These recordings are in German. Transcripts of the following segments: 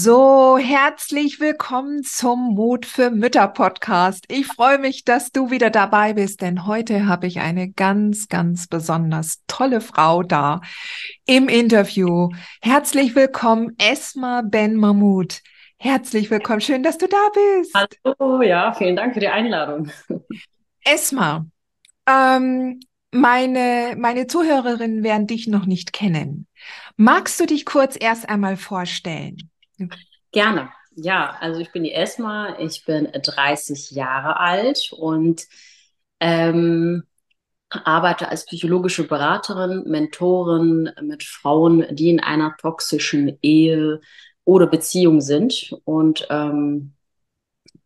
So, herzlich willkommen zum Mut für Mütter Podcast. Ich freue mich, dass du wieder dabei bist, denn heute habe ich eine ganz, ganz besonders tolle Frau da im Interview. Herzlich willkommen, Esma Ben Mahmoud. Herzlich willkommen. Schön, dass du da bist. Hallo, ja, vielen Dank für die Einladung. Esma, ähm, meine, meine Zuhörerinnen werden dich noch nicht kennen. Magst du dich kurz erst einmal vorstellen? Gerne. Ja, also ich bin die Esma, ich bin 30 Jahre alt und ähm, arbeite als psychologische Beraterin, Mentorin mit Frauen, die in einer toxischen Ehe oder Beziehung sind und ähm,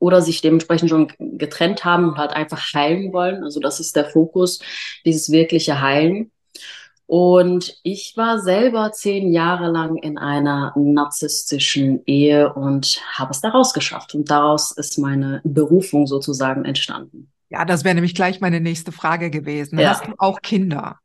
oder sich dementsprechend schon getrennt haben und halt einfach heilen wollen. Also das ist der Fokus, dieses wirkliche Heilen. Und ich war selber zehn Jahre lang in einer narzisstischen Ehe und habe es daraus geschafft. Und daraus ist meine Berufung sozusagen entstanden. Ja, das wäre nämlich gleich meine nächste Frage gewesen. Ja. Hast du auch Kinder?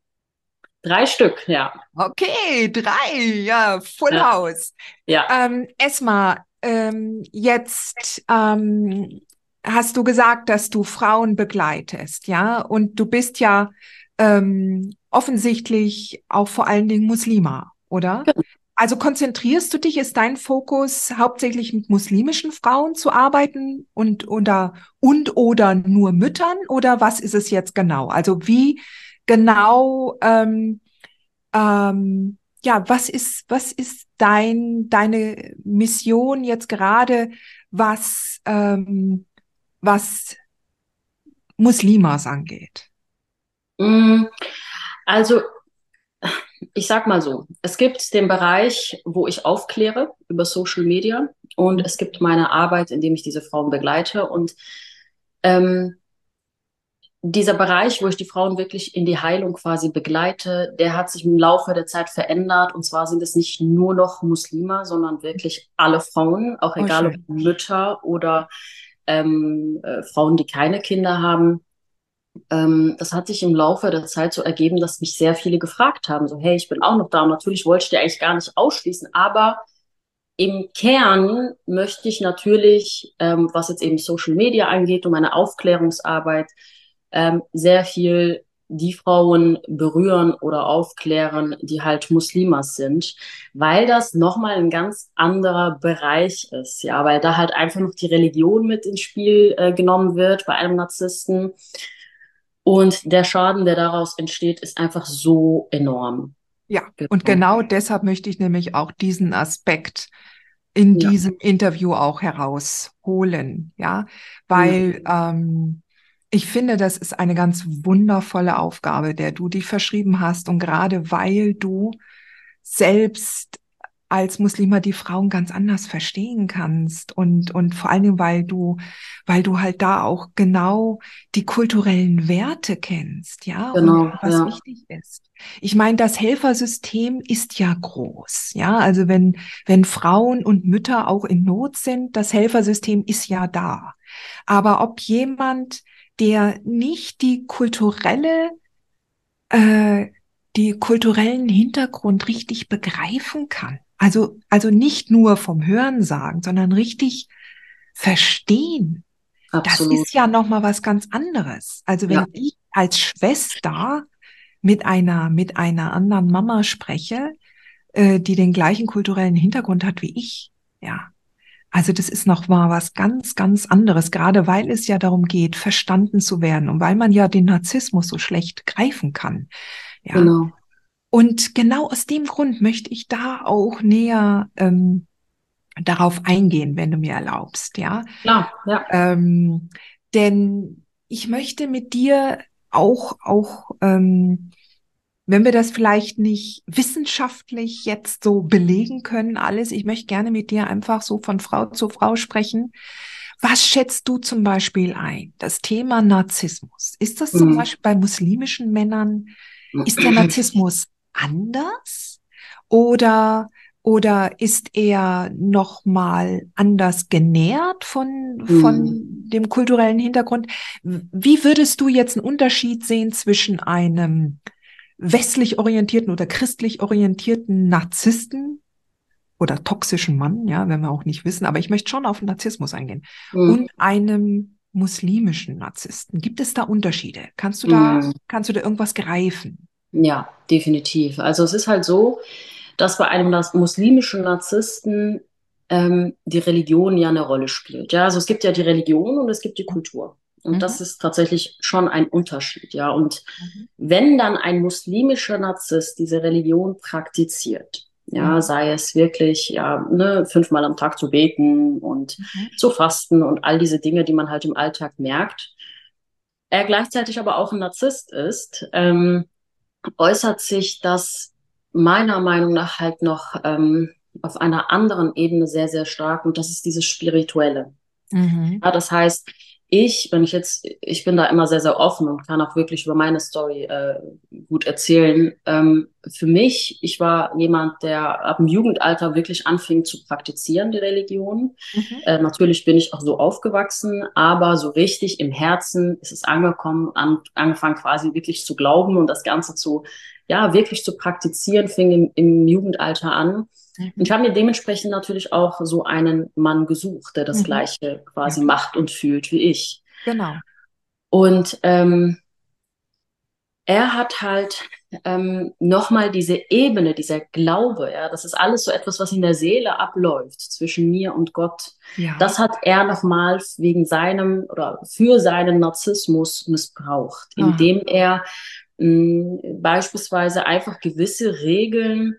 Drei Stück, ja. Okay, drei, ja, Full ja. House. Ja. Ähm, Esma, ähm, jetzt ähm, hast du gesagt, dass du Frauen begleitest, ja, und du bist ja ähm, offensichtlich auch vor allen Dingen Muslima, oder? Genau. Also konzentrierst du dich, ist dein Fokus hauptsächlich mit muslimischen Frauen zu arbeiten und oder und oder nur Müttern oder was ist es jetzt genau? Also wie genau ähm, ähm, ja, was ist was ist dein deine Mission jetzt gerade, was ähm, was Muslimas angeht? Mm, also, ich sag mal so, es gibt den Bereich, wo ich aufkläre über Social Media und es gibt meine Arbeit, in dem ich diese Frauen begleite. Und ähm, dieser Bereich, wo ich die Frauen wirklich in die Heilung quasi begleite, der hat sich im Laufe der Zeit verändert. Und zwar sind es nicht nur noch Muslime, sondern wirklich alle Frauen, auch oh, egal oh, ob Mütter oder ähm, äh, Frauen, die keine Kinder haben ähm, das hat sich im Laufe der Zeit so ergeben, dass mich sehr viele gefragt haben, so, hey, ich bin auch noch da. Und natürlich wollte ich dir eigentlich gar nicht ausschließen, aber im Kern möchte ich natürlich, ähm, was jetzt eben Social Media angeht und meine Aufklärungsarbeit, ähm, sehr viel die Frauen berühren oder aufklären, die halt Muslimas sind, weil das nochmal ein ganz anderer Bereich ist, ja, weil da halt einfach noch die Religion mit ins Spiel äh, genommen wird bei einem Narzissten und der Schaden, der daraus entsteht, ist einfach so enorm. Ja, genau. und genau deshalb möchte ich nämlich auch diesen Aspekt in ja. diesem Interview auch herausholen, ja, weil ja. Ähm, ich finde, das ist eine ganz wundervolle Aufgabe, der du dich verschrieben hast und gerade weil du selbst als Muslima die Frauen ganz anders verstehen kannst. Und und vor allen Dingen weil du weil du halt da auch genau die kulturellen Werte kennst ja genau, und was ja. wichtig ist. Ich meine das Helfersystem ist ja groß ja. Also wenn wenn Frauen und Mütter auch in Not sind das Helfersystem ist ja da. Aber ob jemand der nicht die kulturelle äh, die kulturellen Hintergrund richtig begreifen kann also, also nicht nur vom Hören sagen, sondern richtig verstehen. Absolut. Das ist ja nochmal was ganz anderes. Also wenn ja. ich als Schwester mit einer, mit einer anderen Mama spreche, äh, die den gleichen kulturellen Hintergrund hat wie ich, ja. Also das ist noch mal was ganz, ganz anderes, gerade weil es ja darum geht, verstanden zu werden und weil man ja den Narzissmus so schlecht greifen kann. Ja. Genau. Und genau aus dem Grund möchte ich da auch näher ähm, darauf eingehen, wenn du mir erlaubst, ja? Klar, ja. Ähm, denn ich möchte mit dir auch, auch, ähm, wenn wir das vielleicht nicht wissenschaftlich jetzt so belegen können, alles, ich möchte gerne mit dir einfach so von Frau zu Frau sprechen. Was schätzt du zum Beispiel ein? Das Thema Narzissmus. Ist das zum mhm. Beispiel bei muslimischen Männern, ist der Narzissmus anders? Oder oder ist er noch mal anders genährt von, von mm. dem kulturellen Hintergrund? Wie würdest du jetzt einen Unterschied sehen zwischen einem westlich orientierten oder christlich orientierten Narzissten oder toxischen Mann, ja, wenn wir auch nicht wissen, aber ich möchte schon auf den Narzissmus eingehen, mm. und einem muslimischen Narzissten. Gibt es da Unterschiede? Kannst du da, mm. kannst du da irgendwas greifen? Ja, definitiv. Also es ist halt so, dass bei einem muslimischen Narzissten ähm, die Religion ja eine Rolle spielt. Ja, also es gibt ja die Religion und es gibt die Kultur. Und mhm. das ist tatsächlich schon ein Unterschied, ja. Und mhm. wenn dann ein muslimischer Narzisst diese Religion praktiziert, ja, mhm. sei es wirklich, ja, ne, fünfmal am Tag zu beten und mhm. zu fasten und all diese Dinge, die man halt im Alltag merkt, er gleichzeitig aber auch ein Narzisst ist, ähm, äußert sich das meiner Meinung nach halt noch ähm, auf einer anderen Ebene sehr, sehr stark und das ist dieses Spirituelle. Mhm. Ja, das heißt, ich, wenn ich jetzt, ich bin da immer sehr, sehr offen und kann auch wirklich über meine Story äh, gut erzählen. Ähm, für mich, ich war jemand, der ab dem Jugendalter wirklich anfing zu praktizieren, die Religion. Mhm. Äh, natürlich bin ich auch so aufgewachsen, aber so richtig im Herzen ist es angekommen, an, angefangen quasi wirklich zu glauben und das Ganze zu ja, wirklich zu praktizieren, fing im, im Jugendalter an. Und ich habe mir dementsprechend natürlich auch so einen Mann gesucht, der das mhm. Gleiche quasi ja. macht und fühlt wie ich. Genau. Und ähm, er hat halt ähm, nochmal diese Ebene, dieser Glaube, ja, das ist alles so etwas, was in der Seele abläuft zwischen mir und Gott. Ja. Das hat er nochmal wegen seinem oder für seinen Narzissmus missbraucht, indem Aha. er beispielsweise einfach gewisse Regeln,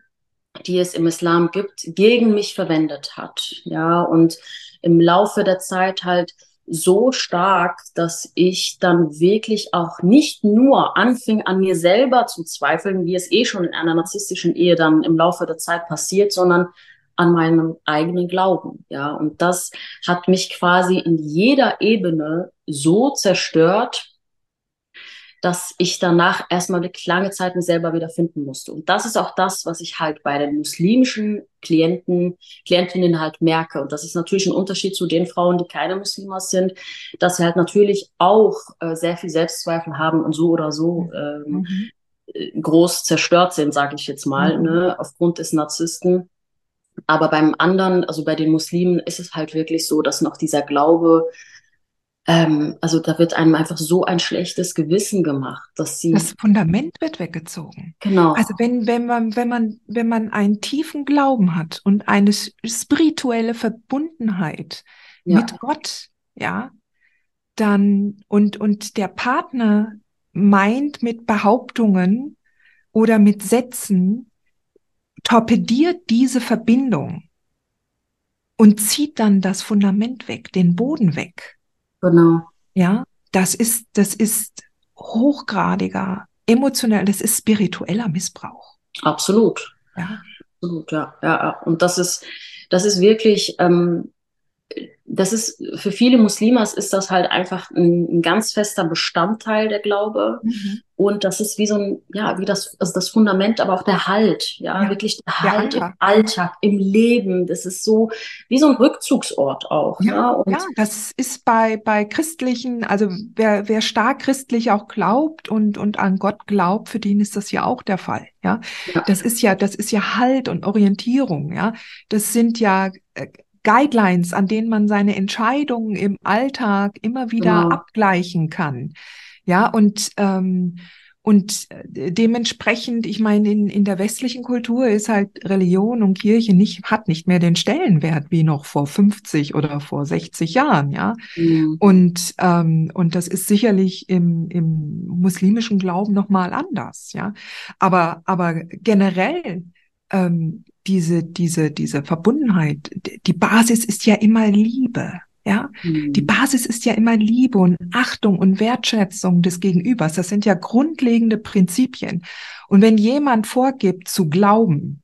die es im Islam gibt, gegen mich verwendet hat. Ja, und im Laufe der Zeit halt so stark, dass ich dann wirklich auch nicht nur anfing, an mir selber zu zweifeln, wie es eh schon in einer narzisstischen Ehe dann im Laufe der Zeit passiert, sondern an meinem eigenen Glauben. Ja, und das hat mich quasi in jeder Ebene so zerstört, dass ich danach erstmal eine lange Zeit mich selber wieder finden musste. Und das ist auch das, was ich halt bei den muslimischen Klienten, Klientinnen halt merke. Und das ist natürlich ein Unterschied zu den Frauen, die keine Muslimas sind, dass sie halt natürlich auch äh, sehr viel Selbstzweifel haben und so oder so ähm, mhm. Äh, groß zerstört sind, sage ich jetzt mal, mhm. ne, aufgrund des Narzissten. Aber beim anderen, also bei den Muslimen, ist es halt wirklich so, dass noch dieser Glaube ähm, also da wird einem einfach so ein schlechtes Gewissen gemacht, dass sie. Das Fundament wird weggezogen. Genau. Also wenn, wenn man, wenn man, wenn man einen tiefen Glauben hat und eine spirituelle Verbundenheit ja. mit Gott, ja, dann und, und der Partner meint mit Behauptungen oder mit Sätzen, torpediert diese Verbindung und zieht dann das Fundament weg, den Boden weg. Genau. Ja, das ist, das ist hochgradiger, emotionell, das ist spiritueller Missbrauch. Absolut. Ja. Absolut, ja. ja. Und das ist, das ist wirklich, ähm, das ist für viele Muslimas ist das halt einfach ein, ein ganz fester Bestandteil der Glaube. Mhm. Und das ist wie so ein, ja, wie das, also das Fundament, aber auch der Halt, ja, ja. wirklich der Halt der im Alltag, im Leben. Das ist so wie so ein Rückzugsort auch. Ja, ja das ist bei, bei christlichen, also wer, wer stark christlich auch glaubt und, und an Gott glaubt, für den ist das ja auch der Fall. Ja, ja. das ist ja, das ist ja Halt und Orientierung. Ja, das sind ja äh, Guidelines, an denen man seine Entscheidungen im Alltag immer wieder genau. abgleichen kann. Ja, und ähm, und äh, dementsprechend, ich meine, in, in der westlichen Kultur ist halt Religion und Kirche nicht, hat nicht mehr den Stellenwert wie noch vor 50 oder vor 60 Jahren, ja. Mhm. Und, ähm, und das ist sicherlich im, im muslimischen Glauben nochmal anders, ja. Aber, aber generell ähm, diese, diese, diese Verbundenheit, die Basis ist ja immer Liebe. Ja, mhm. die Basis ist ja immer Liebe und Achtung und Wertschätzung des Gegenübers. Das sind ja grundlegende Prinzipien. Und wenn jemand vorgibt zu glauben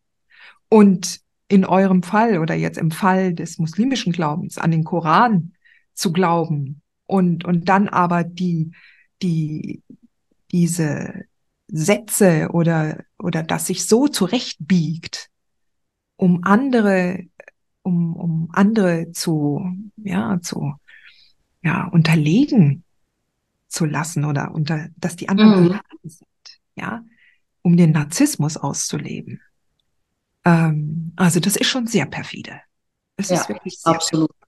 und in eurem Fall oder jetzt im Fall des muslimischen Glaubens an den Koran zu glauben und, und dann aber die, die, diese Sätze oder, oder das sich so zurechtbiegt, um andere, um, um andere zu, ja, zu, ja, unterlegen zu lassen oder unter, dass die anderen mhm. sind, ja, um den Narzissmus auszuleben. Ähm, also das ist schon sehr perfide. Es ja, ist wirklich sehr absolut. Perfide.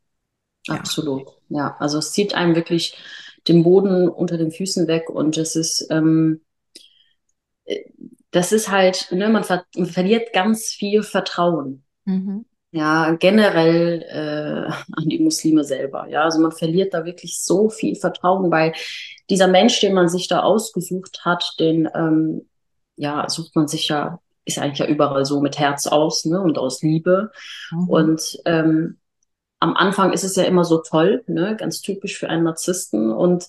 Ja. Absolut. Ja, also es zieht einem wirklich den Boden unter den Füßen weg und es ist, ähm, das ist halt, ne, man, ver man verliert ganz viel Vertrauen. Mhm. Ja, generell äh, an die Muslime selber. Ja, also man verliert da wirklich so viel Vertrauen, weil dieser Mensch, den man sich da ausgesucht hat, den ähm, ja, sucht man sich ja, ist eigentlich ja überall so mit Herz aus, ne, und aus Liebe. Mhm. Und ähm, am Anfang ist es ja immer so toll, ne, ganz typisch für einen Narzissten. Und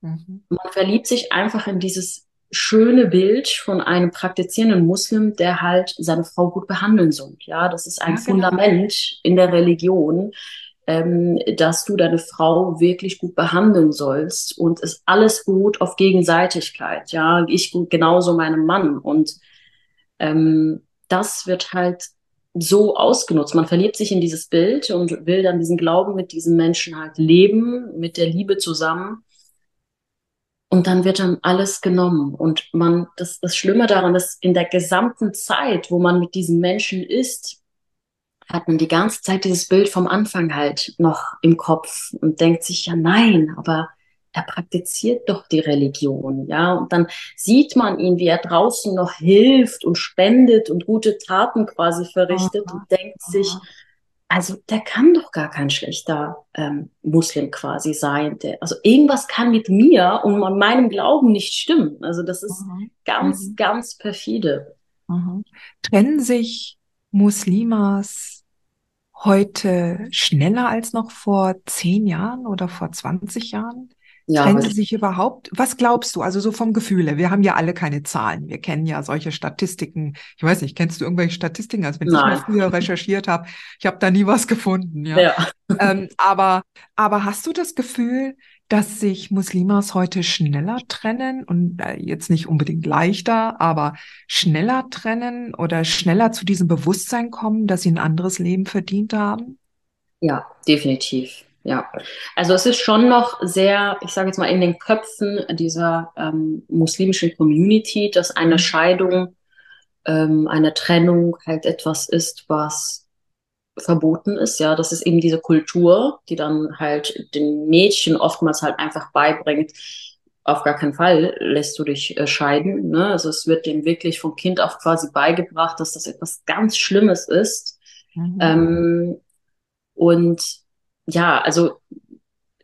mhm. man verliebt sich einfach in dieses schöne Bild von einem praktizierenden Muslim, der halt seine Frau gut behandeln soll. Ja, das ist ein ja, genau. Fundament in der Religion, ähm, dass du deine Frau wirklich gut behandeln sollst und es alles beruht auf Gegenseitigkeit. Ja, ich genauso meinem Mann und ähm, das wird halt so ausgenutzt. Man verliebt sich in dieses Bild und will dann diesen Glauben mit diesem Menschen halt leben, mit der Liebe zusammen. Und dann wird dann alles genommen. Und man, das, das Schlimme daran ist, in der gesamten Zeit, wo man mit diesem Menschen ist, hat man die ganze Zeit dieses Bild vom Anfang halt noch im Kopf und denkt sich, ja nein, aber er praktiziert doch die Religion, ja. Und dann sieht man ihn, wie er draußen noch hilft und spendet und gute Taten quasi verrichtet aha, und denkt aha. sich, also der kann doch gar kein schlechter ähm, Muslim quasi sein. Der, also irgendwas kann mit mir und meinem Glauben nicht stimmen. Also das ist aha, ganz, mhm. ganz perfide. Trennen sich Muslimas heute schneller als noch vor zehn Jahren oder vor 20 Jahren? Ja, Trennen sie sich überhaupt? Was glaubst du? Also so vom Gefühle. Wir haben ja alle keine Zahlen. Wir kennen ja solche Statistiken. Ich weiß nicht, kennst du irgendwelche Statistiken? Also wenn Nein. ich mal früher recherchiert habe, ich habe da nie was gefunden. Ja. ja. Ähm, aber, aber hast du das Gefühl, dass sich Muslimas heute schneller trennen und äh, jetzt nicht unbedingt leichter, aber schneller trennen oder schneller zu diesem Bewusstsein kommen, dass sie ein anderes Leben verdient haben? Ja, definitiv. Ja, also es ist schon noch sehr, ich sage jetzt mal, in den Köpfen dieser ähm, muslimischen Community, dass eine mhm. Scheidung, ähm, eine Trennung halt etwas ist, was verboten ist. Ja, das ist eben diese Kultur, die dann halt den Mädchen oftmals halt einfach beibringt, auf gar keinen Fall lässt du dich äh, scheiden. Ne? Also es wird dem wirklich vom Kind auf quasi beigebracht, dass das etwas ganz Schlimmes ist. Mhm. Ähm, und ja, also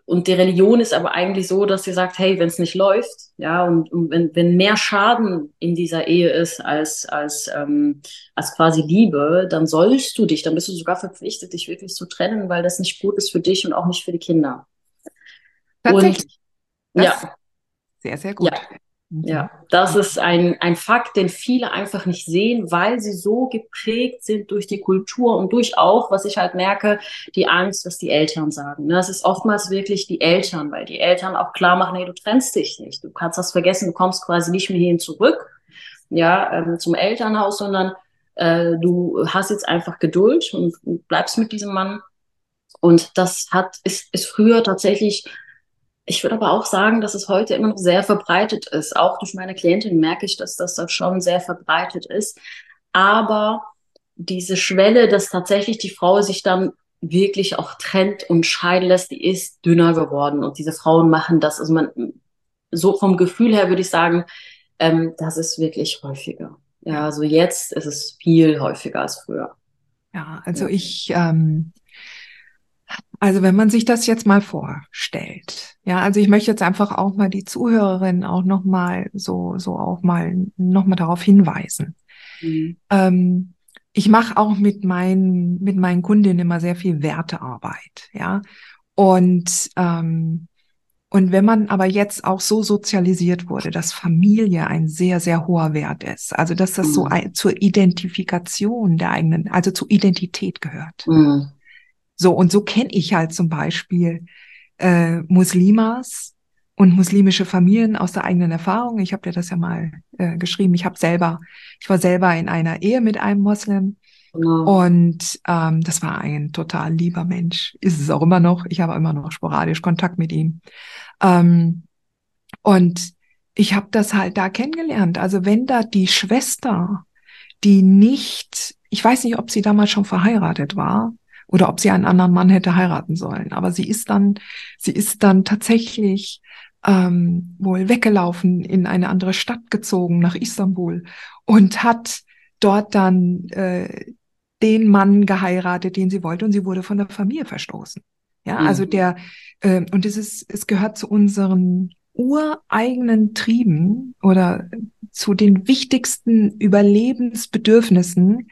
und die Religion ist aber eigentlich so, dass sie sagt, hey, wenn es nicht läuft, ja, und, und, wenn, wenn mehr Schaden in dieser Ehe ist als, als, ähm, als quasi Liebe, dann sollst du dich, dann bist du sogar verpflichtet, dich wirklich zu trennen, weil das nicht gut ist für dich und auch nicht für die Kinder. Tatsächlich. Und, ja. Sehr, sehr gut. Ja. Ja, das ist ein, ein Fakt, den viele einfach nicht sehen, weil sie so geprägt sind durch die Kultur und durch auch, was ich halt merke, die Angst, was die Eltern sagen. Das ist oftmals wirklich die Eltern, weil die Eltern auch klar machen, hey, du trennst dich nicht, du kannst das vergessen, du kommst quasi nicht mehr hierhin zurück, ja, ähm, zum Elternhaus, sondern äh, du hast jetzt einfach Geduld und bleibst mit diesem Mann. Und das hat, ist, ist früher tatsächlich ich würde aber auch sagen, dass es heute immer noch sehr verbreitet ist. Auch durch meine Klientin merke ich, dass das da schon sehr verbreitet ist. Aber diese Schwelle, dass tatsächlich die Frau sich dann wirklich auch trennt und scheiden lässt, die ist dünner geworden. Und diese Frauen machen das. Also man, so vom Gefühl her würde ich sagen, ähm, das ist wirklich häufiger. Ja, also jetzt ist es viel häufiger als früher. Ja, also ich, ähm, also wenn man sich das jetzt mal vorstellt, ja, also ich möchte jetzt einfach auch mal die Zuhörerin auch noch mal so so auch mal noch mal darauf hinweisen. Mhm. Ähm, ich mache auch mit meinen, mit meinen Kundinnen immer sehr viel Wertearbeit, ja. Und, ähm, und wenn man aber jetzt auch so sozialisiert wurde, dass Familie ein sehr, sehr hoher Wert ist, also dass das mhm. so ein, zur Identifikation der eigenen, also zur Identität gehört. Mhm. So, und so kenne ich halt zum Beispiel äh, Muslimas und muslimische Familien aus der eigenen Erfahrung. Ich habe dir das ja mal äh, geschrieben. Ich habe selber, ich war selber in einer Ehe mit einem Moslem. Genau. Und ähm, das war ein total lieber Mensch. Ist es auch immer noch. Ich habe immer noch sporadisch Kontakt mit ihm. Ähm, und ich habe das halt da kennengelernt. Also wenn da die Schwester, die nicht, ich weiß nicht, ob sie damals schon verheiratet war oder ob sie einen anderen Mann hätte heiraten sollen, aber sie ist dann, sie ist dann tatsächlich ähm, wohl weggelaufen, in eine andere Stadt gezogen, nach Istanbul und hat dort dann äh, den Mann geheiratet, den sie wollte und sie wurde von der Familie verstoßen. Ja, mhm. also der, äh, und es ist, es gehört zu unseren ureigenen Trieben oder zu den wichtigsten Überlebensbedürfnissen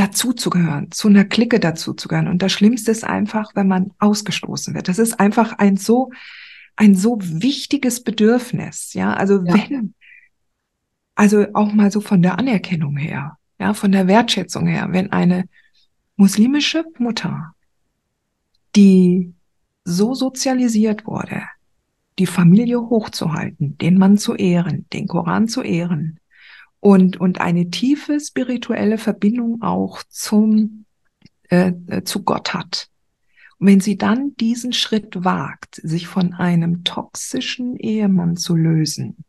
dazu zu gehören, zu einer Clique dazu zu gehören. Und das Schlimmste ist einfach, wenn man ausgestoßen wird. Das ist einfach ein so ein so wichtiges Bedürfnis. Ja, also ja. wenn, also auch mal so von der Anerkennung her, ja, von der Wertschätzung her, wenn eine muslimische Mutter, die so sozialisiert wurde, die Familie hochzuhalten, den Mann zu ehren, den Koran zu ehren und, und eine tiefe spirituelle Verbindung auch zum, äh, äh zu Gott hat, und wenn sie dann diesen Schritt wagt, sich von einem toxischen Ehemann zu lösen,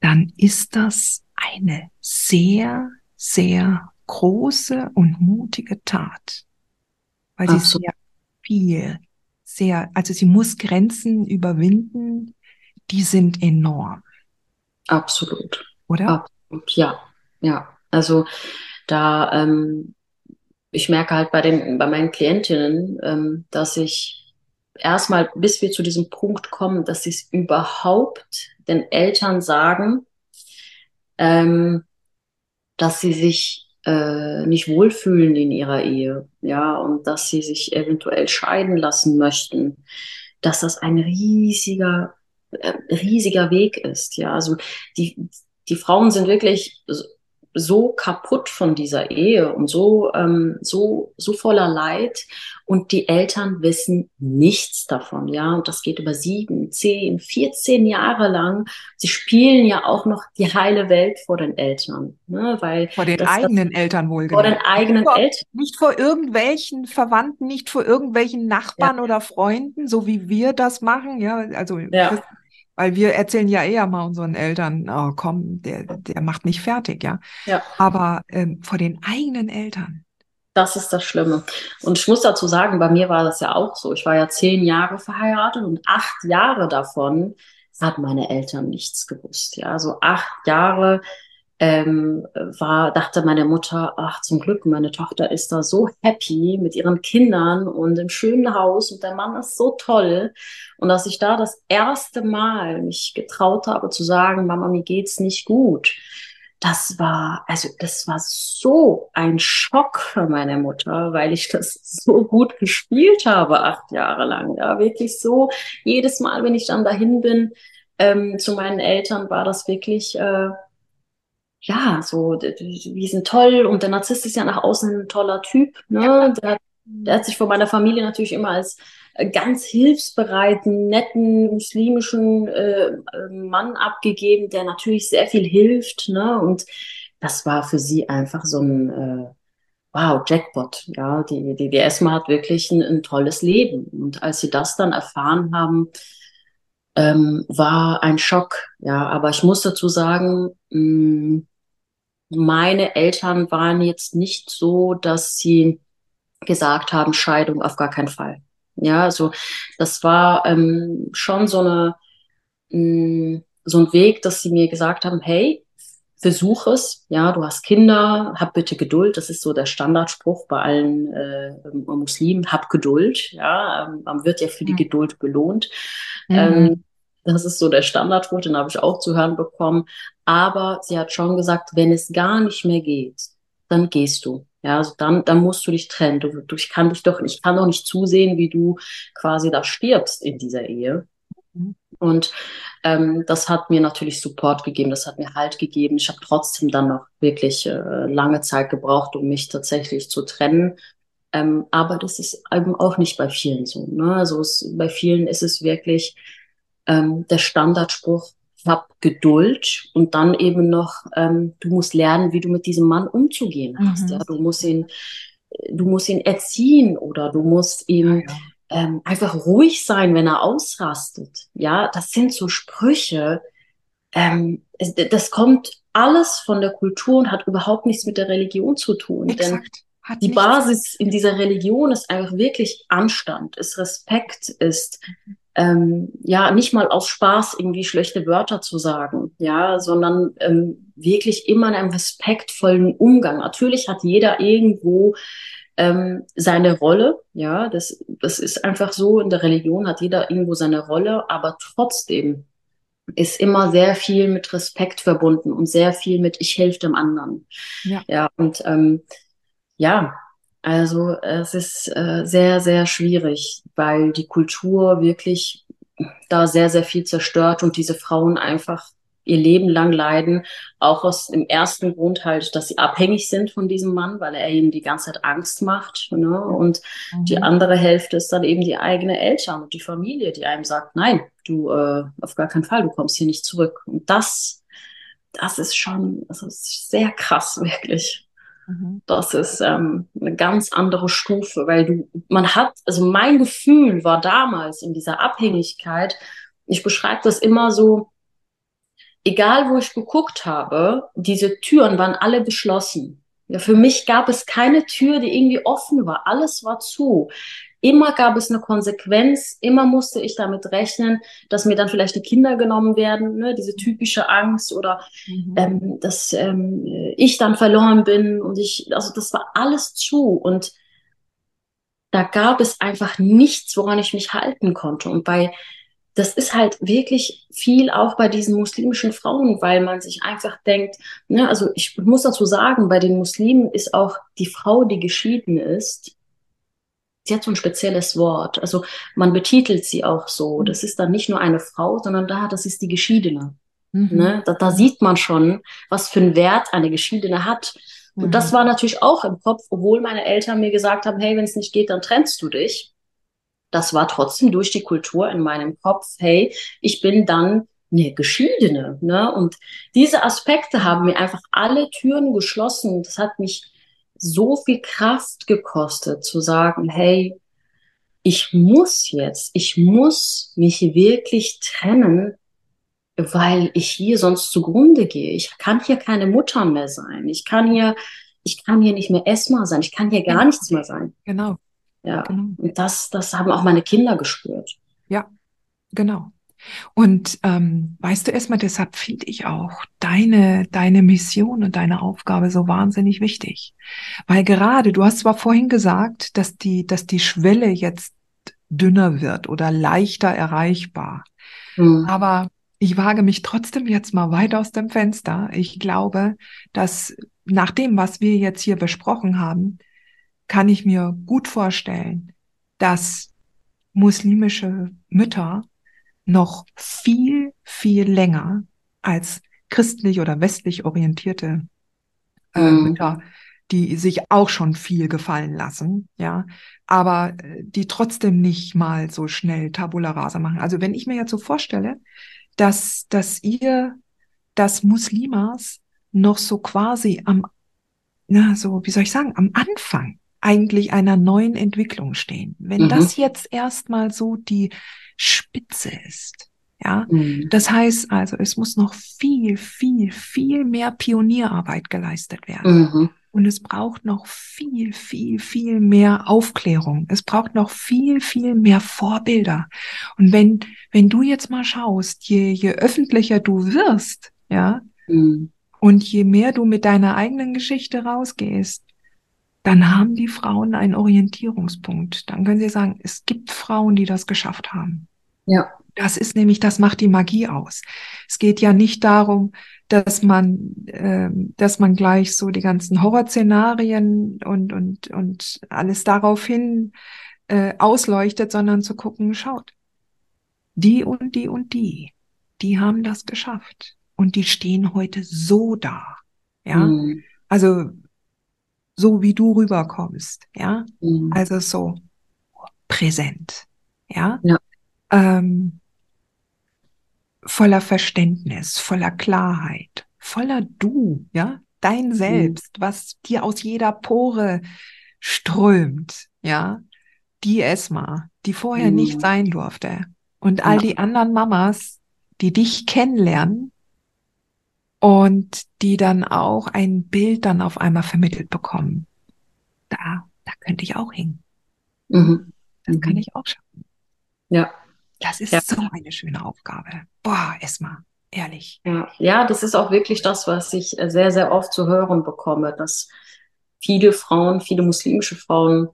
dann ist das eine sehr, sehr große und mutige Tat. Weil sie sehr viel, sehr, also sie muss Grenzen überwinden, die sind enorm. Absolut. Oder? Absolut, ja. Ja. Also da ähm, ich merke halt bei den, bei meinen Klientinnen, ähm, dass ich erstmal, bis wir zu diesem Punkt kommen, dass sie es überhaupt den Eltern sagen, ähm, dass sie sich äh, nicht wohlfühlen in ihrer Ehe, ja, und dass sie sich eventuell scheiden lassen möchten, dass das ein riesiger, äh, riesiger Weg ist, ja. Also die, die Frauen sind wirklich so kaputt von dieser Ehe und so, ähm, so, so voller Leid und die Eltern wissen nichts davon, ja, und das geht über sieben, zehn, 14 Jahre lang. Sie spielen ja auch noch die heile Welt vor den Eltern, ne, weil. Vor den das, eigenen das, Eltern wohl Vor den eigenen nicht vor, Eltern. Nicht vor irgendwelchen Verwandten, nicht vor irgendwelchen Nachbarn ja. oder Freunden, so wie wir das machen, ja, also. Ja. Weil wir erzählen ja eher mal unseren Eltern, oh komm, der, der macht mich fertig, ja. ja. Aber ähm, vor den eigenen Eltern. Das ist das Schlimme. Und ich muss dazu sagen, bei mir war das ja auch so. Ich war ja zehn Jahre verheiratet und acht Jahre davon hat meine Eltern nichts gewusst. Ja, so acht Jahre ähm, war, dachte meine Mutter, ach zum Glück, meine Tochter ist da so happy mit ihren Kindern und im schönen Haus und der Mann ist so toll. Und dass ich da das erste Mal mich getraut habe zu sagen, Mama, mir geht's nicht gut. Das war, also das war so ein Schock für meine Mutter, weil ich das so gut gespielt habe, acht Jahre lang. Ja, wirklich so. Jedes Mal, wenn ich dann dahin bin, ähm, zu meinen Eltern, war das wirklich, äh, ja, so, wir sind toll und der Narzisst ist ja nach außen ein toller Typ. Ne? Ja. Der, der hat sich von meiner Familie natürlich immer als äh, ganz hilfsbereiten, netten, muslimischen äh, äh, Mann abgegeben, der natürlich sehr viel hilft. Ne? Und das war für sie einfach so ein äh, Wow, Jackpot. Ja, die, die, die Esma hat wirklich ein, ein tolles Leben. Und als sie das dann erfahren haben, ähm, war ein Schock. Ja, aber ich muss dazu sagen, mh, mm, meine Eltern waren jetzt nicht so, dass sie gesagt haben, Scheidung auf gar keinen Fall. Ja, also das war ähm, schon so eine mh, mm, so ein Weg, dass sie mir gesagt haben, hey, versuch es, ja, du hast Kinder, hab bitte Geduld, das ist so der Standardspruch bei allen äh, Muslimen, hab Geduld, ja, ähm, man wird ja für die. Geduld belohnt. Mhm. Ähm, das ist so der Standardspruch, den habe ich auch zu hören bekommen. Aber sie hat schon gesagt, wenn es gar nicht mehr geht, dann gehst du. Ja, also dann, dann musst du dich trennen. Du, du, ich kann dich doch, ich kann doch nicht zusehen, wie du quasi da stirbst in dieser Ehe. Mhm. Und ähm, das hat mir natürlich Support gegeben, das hat mir Halt gegeben. Ich habe trotzdem dann noch wirklich äh, lange Zeit gebraucht, um mich tatsächlich zu trennen. Ähm, aber das ist eben auch nicht bei vielen so. Ne? Also es, bei vielen ist es wirklich ähm, der Standardspruch, hab Geduld und dann eben noch, ähm, du musst lernen, wie du mit diesem Mann umzugehen hast. Mhm. Ja? Du musst ihn, du musst ihn erziehen oder du musst ihn ja, ja. Ähm, einfach ruhig sein, wenn er ausrastet. Ja, das sind so Sprüche. Ähm, das kommt alles von der Kultur und hat überhaupt nichts mit der Religion zu tun. Exakt. Denn die Basis in dieser Religion ist einfach wirklich Anstand, ist Respekt, ist mhm ähm, ja nicht mal aus Spaß irgendwie schlechte Wörter zu sagen, ja, sondern ähm, wirklich immer in einem respektvollen Umgang. Natürlich hat jeder irgendwo ähm, seine Rolle, ja, das, das ist einfach so, in der Religion hat jeder irgendwo seine Rolle, aber trotzdem ist immer sehr viel mit Respekt verbunden und sehr viel mit ich helfe dem anderen. Ja, ja und ähm, ja, also es ist äh, sehr, sehr schwierig, weil die Kultur wirklich da sehr, sehr viel zerstört und diese Frauen einfach ihr Leben lang leiden, auch aus dem ersten Grund halt, dass sie abhängig sind von diesem Mann, weil er ihnen die ganze Zeit Angst macht. Ne? Und mhm. die andere Hälfte ist dann eben die eigene Eltern und die Familie, die einem sagt, nein, du äh, auf gar keinen Fall, du kommst hier nicht zurück. Und das, das ist schon, das ist sehr krass, wirklich. Mhm. Das ist ähm, eine ganz andere Stufe, weil du, man hat, also mein Gefühl war damals in dieser Abhängigkeit, ich beschreibe das immer so, egal wo ich geguckt habe, diese Türen waren alle geschlossen. Ja, für mich gab es keine Tür, die irgendwie offen war. Alles war zu. Immer gab es eine Konsequenz, immer musste ich damit rechnen, dass mir dann vielleicht die Kinder genommen werden, ne? diese typische Angst oder mhm. ähm, dass ähm, ich dann verloren bin und ich, also das war alles zu und da gab es einfach nichts, woran ich mich halten konnte. Und bei, das ist halt wirklich viel auch bei diesen muslimischen Frauen, weil man sich einfach denkt, ne, also ich muss dazu sagen, bei den Muslimen ist auch die Frau, die geschieden ist, sie hat so ein spezielles Wort. Also man betitelt sie auch so. Das ist dann nicht nur eine Frau, sondern da, das ist die Geschiedene. Mhm. Ne? Da, da, sieht man schon, was für einen Wert eine Geschiedene hat. Und mhm. das war natürlich auch im Kopf, obwohl meine Eltern mir gesagt haben, hey, wenn es nicht geht, dann trennst du dich. Das war trotzdem durch die Kultur in meinem Kopf, hey, ich bin dann eine Geschiedene. Ne? Und diese Aspekte haben mir einfach alle Türen geschlossen. Das hat mich so viel Kraft gekostet, zu sagen, hey, ich muss jetzt, ich muss mich wirklich trennen, weil ich hier sonst zugrunde gehe. Ich kann hier keine Mutter mehr sein. Ich kann hier, ich kann hier nicht mehr Esma sein. Ich kann hier gar genau. nichts mehr sein. Genau. Ja. Genau. Und das, das haben auch meine Kinder gespürt. Ja, genau. Und ähm, weißt du erstmal, deshalb finde ich auch deine, deine Mission und deine Aufgabe so wahnsinnig wichtig. Weil gerade, du hast zwar vorhin gesagt, dass die, dass die Schwelle jetzt dünner wird oder leichter erreichbar. Mhm. Aber ich wage mich trotzdem jetzt mal weit aus dem Fenster. Ich glaube, dass nach dem, was wir jetzt hier besprochen haben, kann ich mir gut vorstellen, dass muslimische Mütter noch viel, viel länger als christlich oder westlich orientierte äh, mhm. Mütter, die sich auch schon viel gefallen lassen, ja, aber äh, die trotzdem nicht mal so schnell Tabula rasa machen. Also wenn ich mir jetzt so vorstelle, dass, dass ihr das Muslimas noch so quasi am, na, so, wie soll ich sagen, am Anfang eigentlich einer neuen Entwicklung stehen. Wenn mhm. das jetzt erstmal so die, Spitze ist. Ja, mhm. das heißt also, es muss noch viel, viel, viel mehr Pionierarbeit geleistet werden. Mhm. Und es braucht noch viel, viel, viel mehr Aufklärung. Es braucht noch viel, viel mehr Vorbilder. Und wenn, wenn du jetzt mal schaust, je, je öffentlicher du wirst, ja, mhm. und je mehr du mit deiner eigenen Geschichte rausgehst, dann haben die Frauen einen Orientierungspunkt. Dann können sie sagen, es gibt Frauen, die das geschafft haben. Ja. Das ist nämlich, das macht die Magie aus. Es geht ja nicht darum, dass man, äh, dass man gleich so die ganzen Horrorszenarien und, und, und alles daraufhin äh, ausleuchtet, sondern zu gucken, schaut, die und die und die, die haben das geschafft. Und die stehen heute so da. Ja. Mhm. Also, so wie du rüberkommst. Ja. Mhm. Also so präsent. Ja. ja. Ähm, voller Verständnis, voller Klarheit, voller Du, ja, dein mhm. Selbst, mhm. was dir aus jeder Pore strömt, ja, die Esma, die vorher mhm. nicht sein durfte. Und all ja. die anderen Mamas, die dich kennenlernen und die dann auch ein Bild dann auf einmal vermittelt bekommen. Da, da könnte ich auch hängen. Mhm. Das kann mhm. ich auch schaffen. Ja, das ist ja. so eine schöne Aufgabe. Boah, Esma, ehrlich. Ja. ja, das ist auch wirklich das, was ich sehr, sehr oft zu hören bekomme, dass viele Frauen, viele muslimische Frauen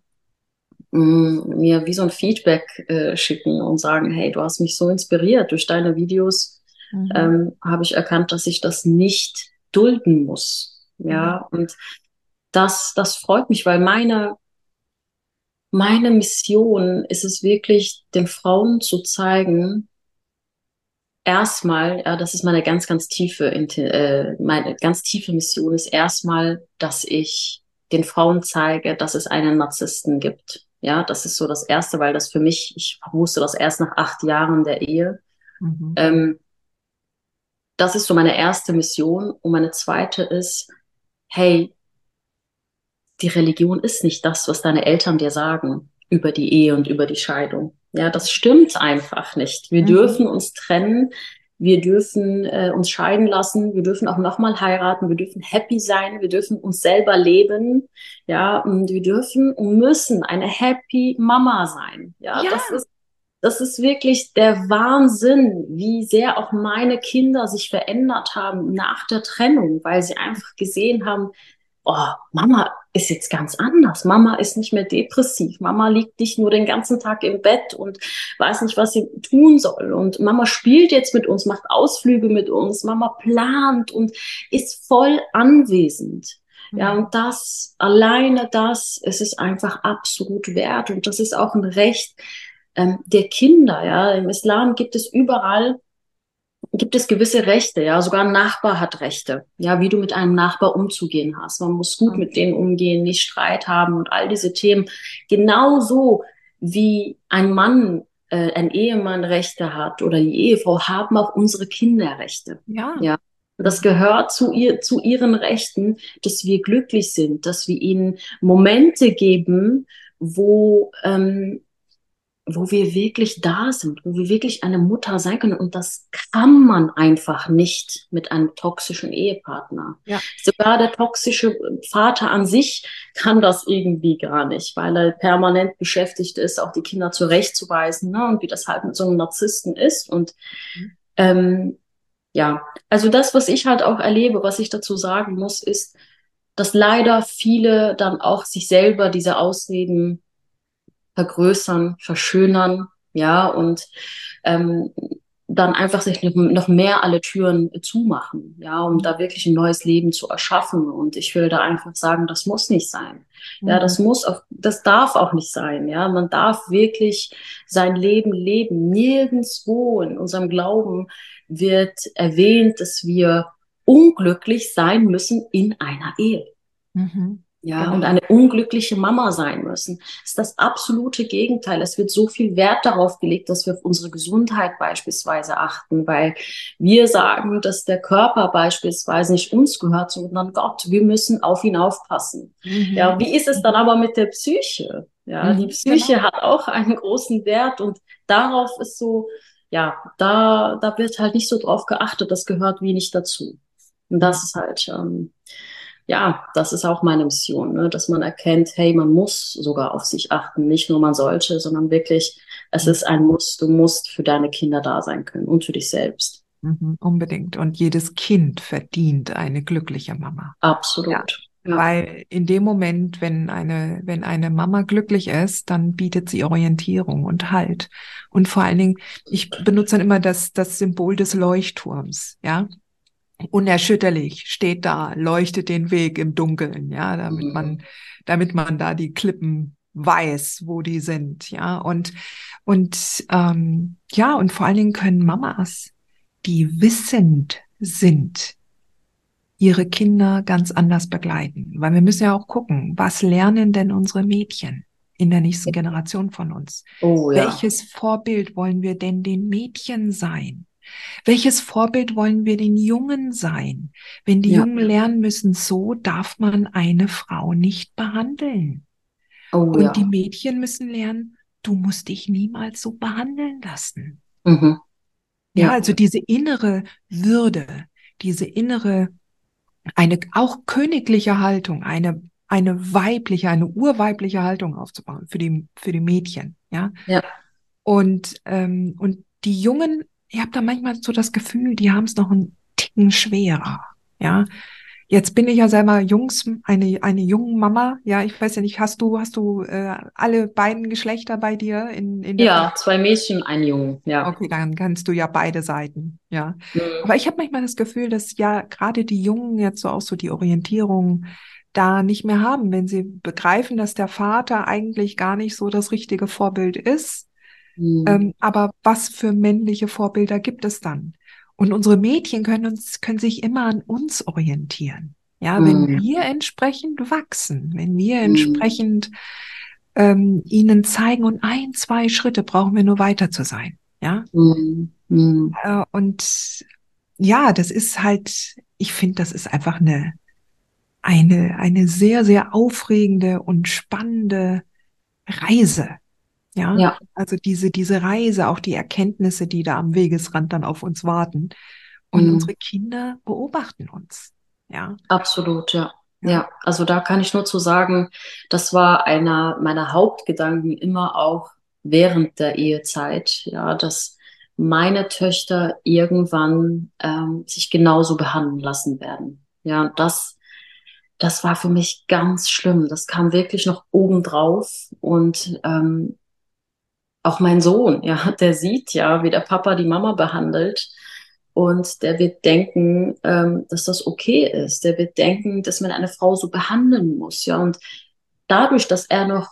mh, mm, mir wie so ein Feedback äh, schicken und sagen, hey, du hast mich so inspiriert durch deine Videos, mhm. ähm, habe ich erkannt, dass ich das nicht dulden muss. Ja, mhm. und das, das freut mich, weil meine, meine Mission ist es wirklich, den Frauen zu zeigen, erstmal, ja, das ist meine ganz, ganz tiefe, äh, meine ganz tiefe Mission ist erstmal, dass ich den Frauen zeige, dass es einen Narzissten gibt. Ja, das ist so das Erste, weil das für mich, ich wusste das erst nach acht Jahren der Ehe. Mhm. Ähm, das ist so meine erste Mission. Und meine zweite ist, hey, die Religion ist nicht das, was deine Eltern dir sagen über die Ehe und über die Scheidung. Ja, das stimmt einfach nicht. Wir mhm. dürfen uns trennen, wir dürfen äh, uns scheiden lassen, wir dürfen auch nochmal heiraten, wir dürfen happy sein, wir dürfen uns selber leben, ja, und wir dürfen und müssen eine happy Mama sein. Ja, ja. das ist das ist wirklich der Wahnsinn, wie sehr auch meine Kinder sich verändert haben nach der Trennung, weil sie einfach gesehen haben, oh, Mama ist jetzt ganz anders. Mama ist nicht mehr depressiv. Mama liegt nicht nur den ganzen Tag im Bett und weiß nicht, was sie tun soll. Und Mama spielt jetzt mit uns, macht Ausflüge mit uns. Mama plant und ist voll anwesend. Ja, mhm. und das, alleine das, es ist einfach absolut wert. Und das ist auch ein Recht ähm, der Kinder. Ja, im Islam gibt es überall gibt es gewisse Rechte, ja, sogar ein Nachbar hat Rechte, ja, wie du mit einem Nachbar umzugehen hast. Man muss gut mit denen umgehen, nicht Streit haben und all diese Themen. Genauso wie ein Mann, äh, ein Ehemann Rechte hat oder die Ehefrau, haben auch unsere Kinder Rechte. Ja. ja. Das gehört zu, ihr, zu ihren Rechten, dass wir glücklich sind, dass wir ihnen Momente geben, wo ähm, wo wir wirklich da sind, wo wir wirklich eine Mutter sein können. Und das kann man einfach nicht mit einem toxischen Ehepartner. Ja. Sogar der toxische Vater an sich kann das irgendwie gar nicht, weil er permanent beschäftigt ist, auch die Kinder zurechtzuweisen ne? und wie das halt mit so einem Narzissten ist. Und mhm. ähm, ja, also das, was ich halt auch erlebe, was ich dazu sagen muss, ist, dass leider viele dann auch sich selber diese Ausreden vergrößern, verschönern, ja, und ähm, dann einfach sich noch mehr alle Türen zumachen, ja, um da wirklich ein neues Leben zu erschaffen. Und ich will da einfach sagen, das muss nicht sein. Ja, das mhm. muss auch, das darf auch nicht sein. Ja, man darf wirklich sein Leben leben. Nirgendswo in unserem Glauben wird erwähnt, dass wir unglücklich sein müssen in einer Ehe. Mhm ja, genau. und eine unglückliche Mama sein müssen. Das ist das absolute Gegenteil. Es wird so viel Wert darauf gelegt, dass wir auf unsere Gesundheit beispielsweise achten, weil wir sagen, dass der Körper beispielsweise nicht uns gehört, sondern Gott. Wir müssen auf ihn aufpassen. Mhm. Ja, wie ist es dann aber mit der Psyche? Ja, mhm, die Psyche genau. hat auch einen großen Wert und darauf ist so, ja, da, da wird halt nicht so drauf geachtet. Das gehört wenig dazu. Und das ist halt, ähm, ja, das ist auch meine Mission, ne? dass man erkennt, hey, man muss sogar auf sich achten, nicht nur man sollte, sondern wirklich, es ist ein Muss, du musst für deine Kinder da sein können und für dich selbst. Mhm, unbedingt. Und jedes Kind verdient eine glückliche Mama. Absolut. Ja. Ja. Weil in dem Moment, wenn eine, wenn eine Mama glücklich ist, dann bietet sie Orientierung und Halt. Und vor allen Dingen, ich benutze dann immer das, das Symbol des Leuchtturms, ja. Unerschütterlich steht da, leuchtet den Weg im Dunkeln, ja, damit mhm. man, damit man da die Klippen weiß, wo die sind, ja. Und, und, ähm, ja, und vor allen Dingen können Mamas, die wissend sind, ihre Kinder ganz anders begleiten. Weil wir müssen ja auch gucken, was lernen denn unsere Mädchen in der nächsten Generation von uns? Oh, ja. Welches Vorbild wollen wir denn den Mädchen sein? Welches Vorbild wollen wir den Jungen sein? Wenn die ja. Jungen lernen müssen, so darf man eine Frau nicht behandeln. Oh, Und ja. die Mädchen müssen lernen, du musst dich niemals so behandeln lassen. Mhm. Ja. ja, also diese innere Würde, diese innere eine auch königliche Haltung, eine eine weibliche, eine urweibliche Haltung aufzubauen für die für die Mädchen, ja. Ja. Und ähm, und die Jungen, ihr habt da manchmal so das Gefühl, die haben es noch einen Ticken schwerer, ja. Jetzt bin ich ja selber Jungs, eine, eine junge Mama. Ja, ich weiß ja nicht, hast du, hast du äh, alle beiden Geschlechter bei dir in, in der Ja, Welt? zwei Mädchen, ein Jungen, ja. Okay, dann kannst du ja beide Seiten, ja. Mhm. Aber ich habe manchmal das Gefühl, dass ja gerade die Jungen jetzt so auch so die Orientierung da nicht mehr haben, wenn sie begreifen, dass der Vater eigentlich gar nicht so das richtige Vorbild ist. Mhm. Ähm, aber was für männliche Vorbilder gibt es dann? Und unsere Mädchen können uns, können sich immer an uns orientieren. Ja, mhm. wenn wir entsprechend wachsen, wenn wir mhm. entsprechend ähm, ihnen zeigen und ein, zwei Schritte brauchen wir nur weiter zu sein. Ja. Mhm. mhm. Äh, und ja, das ist halt, ich finde, das ist einfach eine, eine, eine sehr, sehr aufregende und spannende Reise. Ja? ja, also diese, diese Reise, auch die Erkenntnisse, die da am Wegesrand dann auf uns warten. Und mhm. unsere Kinder beobachten uns. Ja. Absolut, ja. ja. Also da kann ich nur zu sagen, das war einer meiner Hauptgedanken immer auch während der Ehezeit, ja, dass meine Töchter irgendwann ähm, sich genauso behandeln lassen werden. Ja, das, das war für mich ganz schlimm. Das kam wirklich noch obendrauf und ähm, auch mein Sohn, ja, der sieht ja, wie der Papa die Mama behandelt. Und der wird denken, ähm, dass das okay ist. Der wird denken, dass man eine Frau so behandeln muss. Ja, und dadurch, dass er noch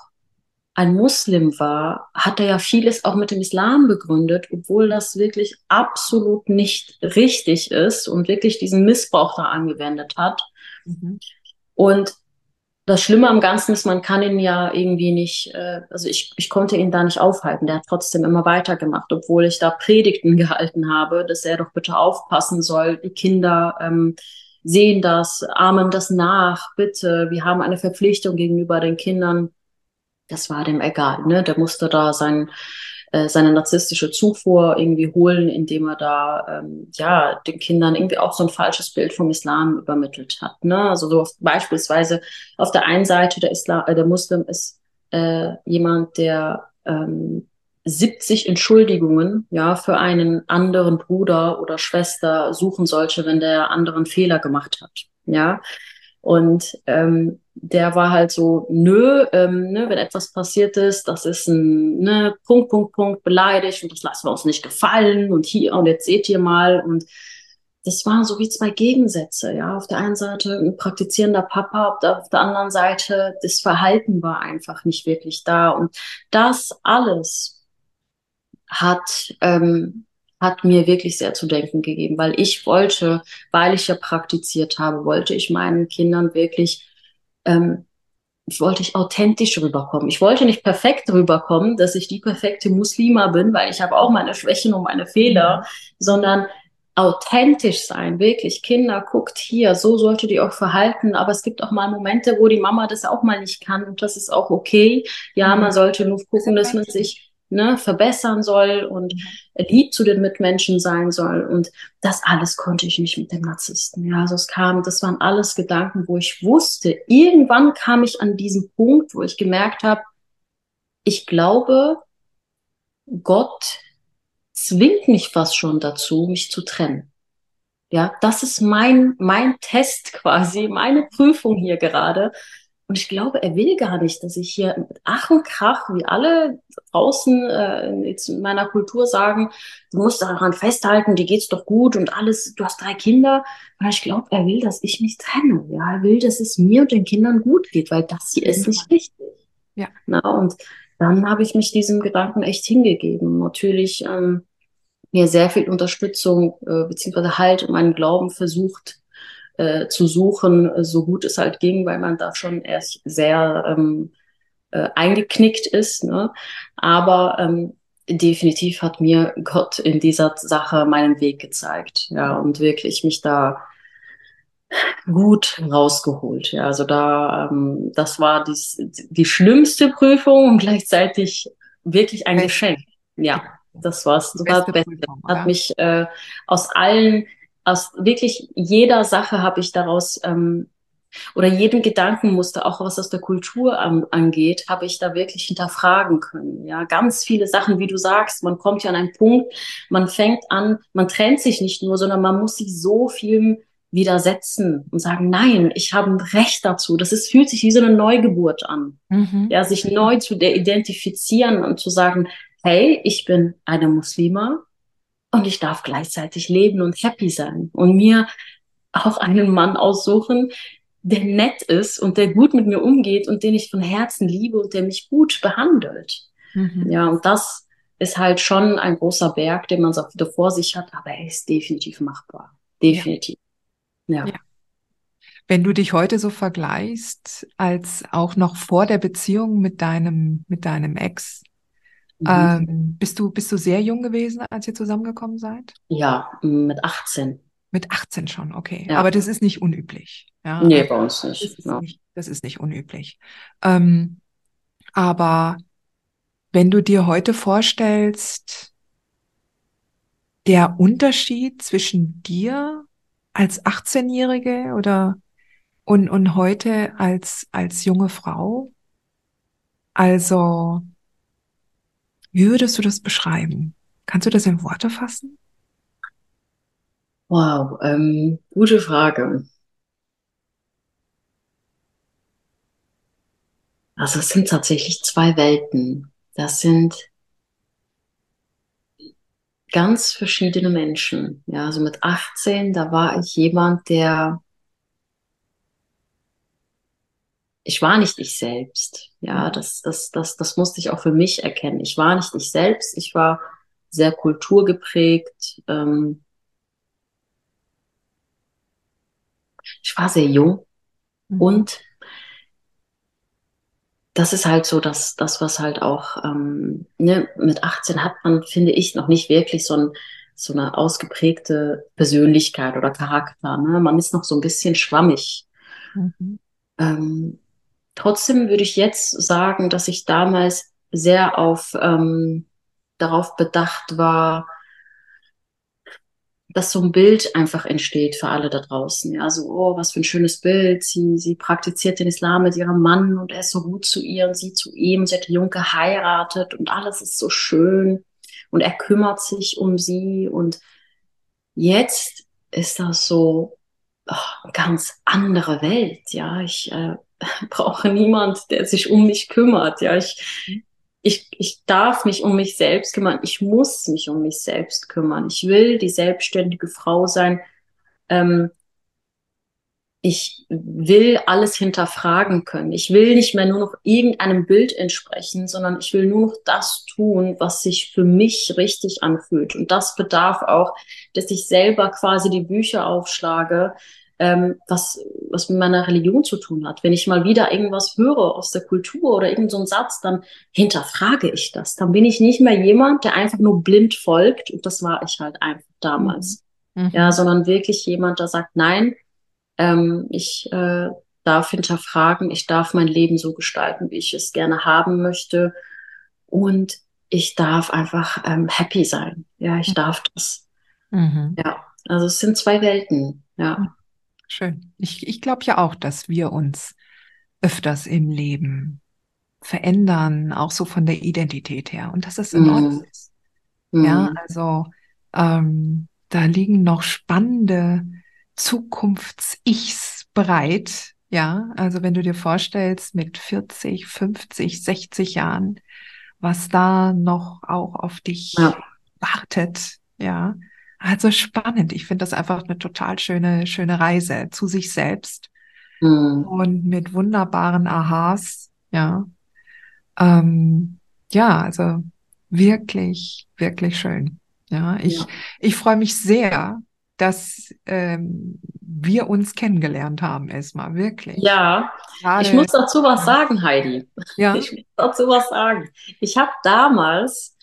ein Muslim war, hat er ja vieles auch mit dem Islam begründet, obwohl das wirklich absolut nicht richtig ist und wirklich diesen Missbrauch da angewendet hat. Mhm. Und das Schlimme am Ganzen ist, man kann ihn ja irgendwie nicht, äh, also ich, ich konnte ihn da nicht aufhalten. Der hat trotzdem immer weitergemacht, obwohl ich da Predigten gehalten habe, dass er doch bitte aufpassen soll. Die Kinder ähm, sehen das, ahmen das nach, bitte. Wir haben eine Verpflichtung gegenüber den Kindern. Das war dem egal, ne? Der musste da sein äh, seine narzisstische Zufuhr irgendwie holen, indem er da ähm, ja den Kindern irgendwie auch so ein falsches Bild vom Islam übermittelt hat. Ne? Also so auf, beispielsweise auf der einen Seite der Islam, äh, der Muslim ist äh, jemand, der ähm, 70 Entschuldigungen ja für einen anderen Bruder oder Schwester suchen sollte, wenn der anderen Fehler gemacht hat. Ja, und ähm, der war halt so, nö, ähm, ne, wenn etwas passiert ist, das ist ein ne, Punkt, Punkt, Punkt, beleidigt und das lassen wir uns nicht gefallen und hier und jetzt seht ihr mal und das waren so wie zwei Gegensätze, ja. Auf der einen Seite ein praktizierender Papa, auf der, anderen Seite das Verhalten war einfach nicht wirklich da und das alles hat ähm, hat mir wirklich sehr zu denken gegeben, weil ich wollte, weil ich ja praktiziert habe, wollte ich meinen Kindern wirklich, ähm, wollte ich authentisch rüberkommen. Ich wollte nicht perfekt rüberkommen, dass ich die perfekte Muslima bin, weil ich habe auch meine Schwächen und meine Fehler, mhm. sondern authentisch sein, wirklich. Kinder, guckt hier, so solltet ihr euch verhalten, aber es gibt auch mal Momente, wo die Mama das auch mal nicht kann und das ist auch okay. Ja, mhm. man sollte nur gucken, dass man sich ne, verbessern soll und lieb zu den Mitmenschen sein soll. Und das alles konnte ich nicht mit dem Narzissten. Ja, also es kam, das waren alles Gedanken, wo ich wusste, irgendwann kam ich an diesen Punkt, wo ich gemerkt habe, ich glaube, Gott zwingt mich fast schon dazu, mich zu trennen. Ja, das ist mein, mein Test quasi, meine Prüfung hier gerade. Und ich glaube, er will gar nicht, dass ich hier mit Ach und Krach, wie alle draußen äh, jetzt in meiner Kultur sagen, du musst daran festhalten, dir geht's doch gut und alles, du hast drei Kinder. Aber ich glaube, er will, dass ich mich trenne. Ja, er will, dass es mir und den Kindern gut geht, weil das hier ist nicht richtig. Ja. Na, und dann habe ich mich diesem Gedanken echt hingegeben. Natürlich ähm, mir sehr viel Unterstützung äh, beziehungsweise Halt und meinen Glauben versucht äh, zu suchen, so gut es halt ging, weil man da schon erst sehr ähm, äh, eingeknickt ist. Ne? Aber ähm, definitiv hat mir Gott in dieser Sache meinen Weg gezeigt. Ja, und wirklich mich da gut rausgeholt. Ja, also da, ähm, das war die, die schlimmste Prüfung und gleichzeitig wirklich ein. Geschenk. Ja, das war's. Das war das Beste. Prüfung, hat mich äh, aus allen aus wirklich jeder Sache habe ich daraus ähm, oder jeden Gedankenmuster, auch was aus der Kultur an, angeht, habe ich da wirklich hinterfragen können. Ja, ganz viele Sachen, wie du sagst, man kommt ja an einen Punkt, man fängt an, man trennt sich nicht nur, sondern man muss sich so viel widersetzen und sagen, nein, ich habe ein Recht dazu. Das ist, fühlt sich wie so eine Neugeburt an. Mhm. Ja, sich neu zu identifizieren und zu sagen, hey, ich bin eine Muslima, und ich darf gleichzeitig leben und happy sein und mir auch einen Mann aussuchen, der nett ist und der gut mit mir umgeht und den ich von Herzen liebe und der mich gut behandelt. Mhm. Ja, und das ist halt schon ein großer Berg, den man so wieder vor sich hat, aber er ist definitiv machbar. Definitiv. Ja. ja. Wenn du dich heute so vergleichst, als auch noch vor der Beziehung mit deinem, mit deinem Ex, Mhm. Ähm, bist du, bist du sehr jung gewesen, als ihr zusammengekommen seid? Ja, mit 18. Mit 18 schon, okay. Ja. Aber das ist nicht unüblich. Ja? Nee, bei uns nicht. Das ist, ja. nicht, das ist nicht unüblich. Ähm, aber wenn du dir heute vorstellst, der Unterschied zwischen dir als 18-Jährige oder und, und heute als, als junge Frau, also wie würdest du das beschreiben? Kannst du das in Worte fassen? Wow, ähm, gute Frage. Also es sind tatsächlich zwei Welten. Das sind ganz verschiedene Menschen. Ja, also mit 18, da war ich jemand, der ich war nicht ich selbst. Ja, mhm. das, das, das, das musste ich auch für mich erkennen. Ich war nicht ich selbst. Ich war sehr kulturgeprägt. Ähm ich war sehr jung mhm. und das ist halt so, dass das, was halt auch ähm, ne, mit 18 hat man, finde ich, noch nicht wirklich so, ein, so eine ausgeprägte Persönlichkeit oder Charakter. Ne? Man ist noch so ein bisschen schwammig. Mhm. Ähm, Trotzdem würde ich jetzt sagen, dass ich damals sehr auf ähm, darauf bedacht war, dass so ein Bild einfach entsteht für alle da draußen. Ja, so, oh, was für ein schönes Bild. Sie, sie praktiziert den Islam mit ihrem Mann und er ist so gut zu ihr und sie zu ihm. Sie hat jung geheiratet und alles ist so schön und er kümmert sich um sie und jetzt ist das so oh, ganz andere Welt. Ja, ich äh, brauche niemand, der sich um mich kümmert. Ja, ich, ich, ich darf mich um mich selbst kümmern. Ich muss mich um mich selbst kümmern. Ich will die selbstständige Frau sein. Ähm, ich will alles hinterfragen können. Ich will nicht mehr nur noch irgendeinem Bild entsprechen, sondern ich will nur noch das tun, was sich für mich richtig anfühlt. Und das bedarf auch, dass ich selber quasi die Bücher aufschlage, ähm, was, was mit meiner Religion zu tun hat. Wenn ich mal wieder irgendwas höre aus der Kultur oder irgendein so Satz, dann hinterfrage ich das. Dann bin ich nicht mehr jemand, der einfach nur blind folgt. Und das war ich halt einfach damals. Mhm. mhm. Ja, sondern wirklich jemand, der sagt, nein, ähm, ich äh, darf hinterfragen, ich darf mein Leben so gestalten, wie ich es gerne haben möchte. Und ich darf einfach ähm, happy sein. Ja, ich mhm. darf das. Mhm. Ja, also es sind zwei Welten. Ja. Mhm. Schön. Ich, ich glaube ja auch, dass wir uns öfters im Leben verändern, auch so von der Identität her und dass es in Ordnung mm. ist. Mm. Ja, also ähm, da liegen noch spannende Zukunfts-Ichs bereit. Ja, also wenn du dir vorstellst, mit 40, 50, 60 Jahren, was da noch auch auf dich ja. wartet. Ja, also spannend. Ich finde das einfach eine total schöne, schöne Reise zu sich selbst mhm. und mit wunderbaren Aha's. Ja, ähm, ja, also wirklich, wirklich schön. Ja, ich, ja. ich freue mich sehr, dass ähm, wir uns kennengelernt haben, erstmal, wirklich. Ja, Gerade, ich muss dazu was sagen, Heidi. Ja. Ich muss dazu was sagen. Ich habe damals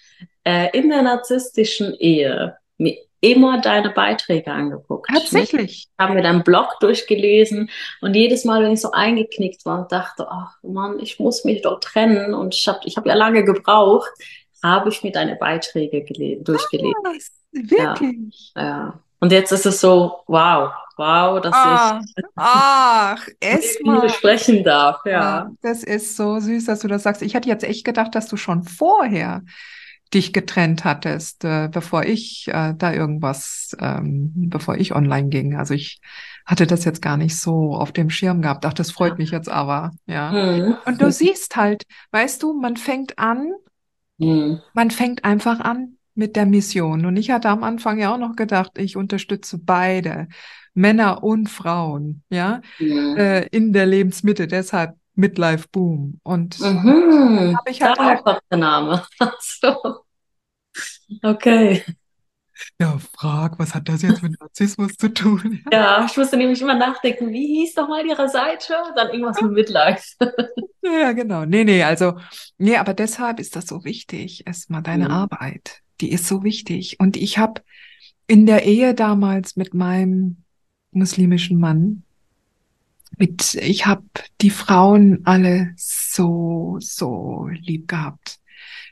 äh, in der narzisstischen Ehe mir immer deine Beiträge angeguckt. Tatsächlich. Ich habe mir deinen Blog durchgelesen und jedes Mal, wenn ich so eingeknickt war und dachte, ach Mann, ich muss mich doch trennen und ich habe ich hab ja lange gebraucht, habe ich mir deine Beiträge durchgelesen. Ah, wirklich? Ja, ja. Und jetzt ist es so, wow, wow, dass ah, ich ach, erstmal sprechen darf. Ja. ja. Das ist so süß, dass du das sagst. Ich hatte jetzt echt gedacht, dass du schon vorher dich getrennt hattest, äh, bevor ich äh, da irgendwas, ähm, bevor ich online ging. Also ich hatte das jetzt gar nicht so auf dem Schirm gehabt. Ach, das freut mich jetzt aber, ja. Mhm. Und du siehst halt, weißt du, man fängt an, mhm. man fängt einfach an mit der Mission. Und ich hatte am Anfang ja auch noch gedacht, ich unterstütze beide, Männer und Frauen, ja, mhm. äh, in der Lebensmitte. Deshalb Midlife Boom. Und mhm. habe ich halt auch der Name. so. Okay. Ja, frag, was hat das jetzt mit Narzissmus zu tun? Ja, ich musste nämlich immer nachdenken, wie hieß doch mal ihre Seite? Dann irgendwas mit Midlife. Ja, genau. Nee, nee, also, nee, aber deshalb ist das so wichtig. Erstmal deine mhm. Arbeit. Die ist so wichtig. Und ich habe in der Ehe damals mit meinem muslimischen Mann, mit, ich habe die Frauen alle so, so lieb gehabt.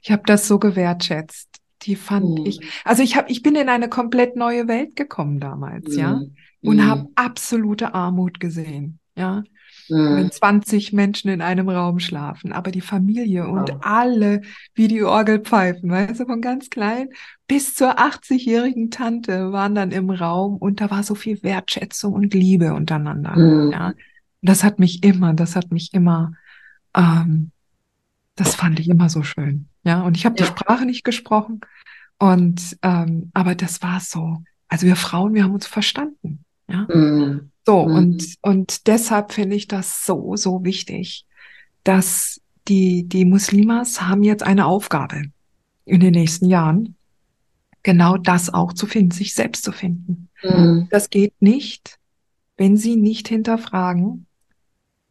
Ich habe das so gewertschätzt. Die fand mhm. ich, also ich habe, ich bin in eine komplett neue Welt gekommen damals, mhm. ja, und mhm. habe absolute Armut gesehen, ja. Mhm. Wenn 20 Menschen in einem Raum schlafen, aber die Familie und alle wie die Orgelpfeifen, weißt du, von ganz klein bis zur 80-jährigen Tante waren dann im Raum und da war so viel Wertschätzung und Liebe untereinander, mhm. ja. Das hat mich immer, das hat mich immer, ähm, das fand ich immer so schön. Ja, und ich habe ja. die Sprache nicht gesprochen. Und ähm, aber das war so. Also wir Frauen, wir haben uns verstanden. Ja. Mhm. So, mhm. und, und deshalb finde ich das so, so wichtig, dass die, die Muslimas haben jetzt eine Aufgabe in den nächsten Jahren, genau das auch zu finden, sich selbst zu finden. Mhm. Das geht nicht, wenn sie nicht hinterfragen,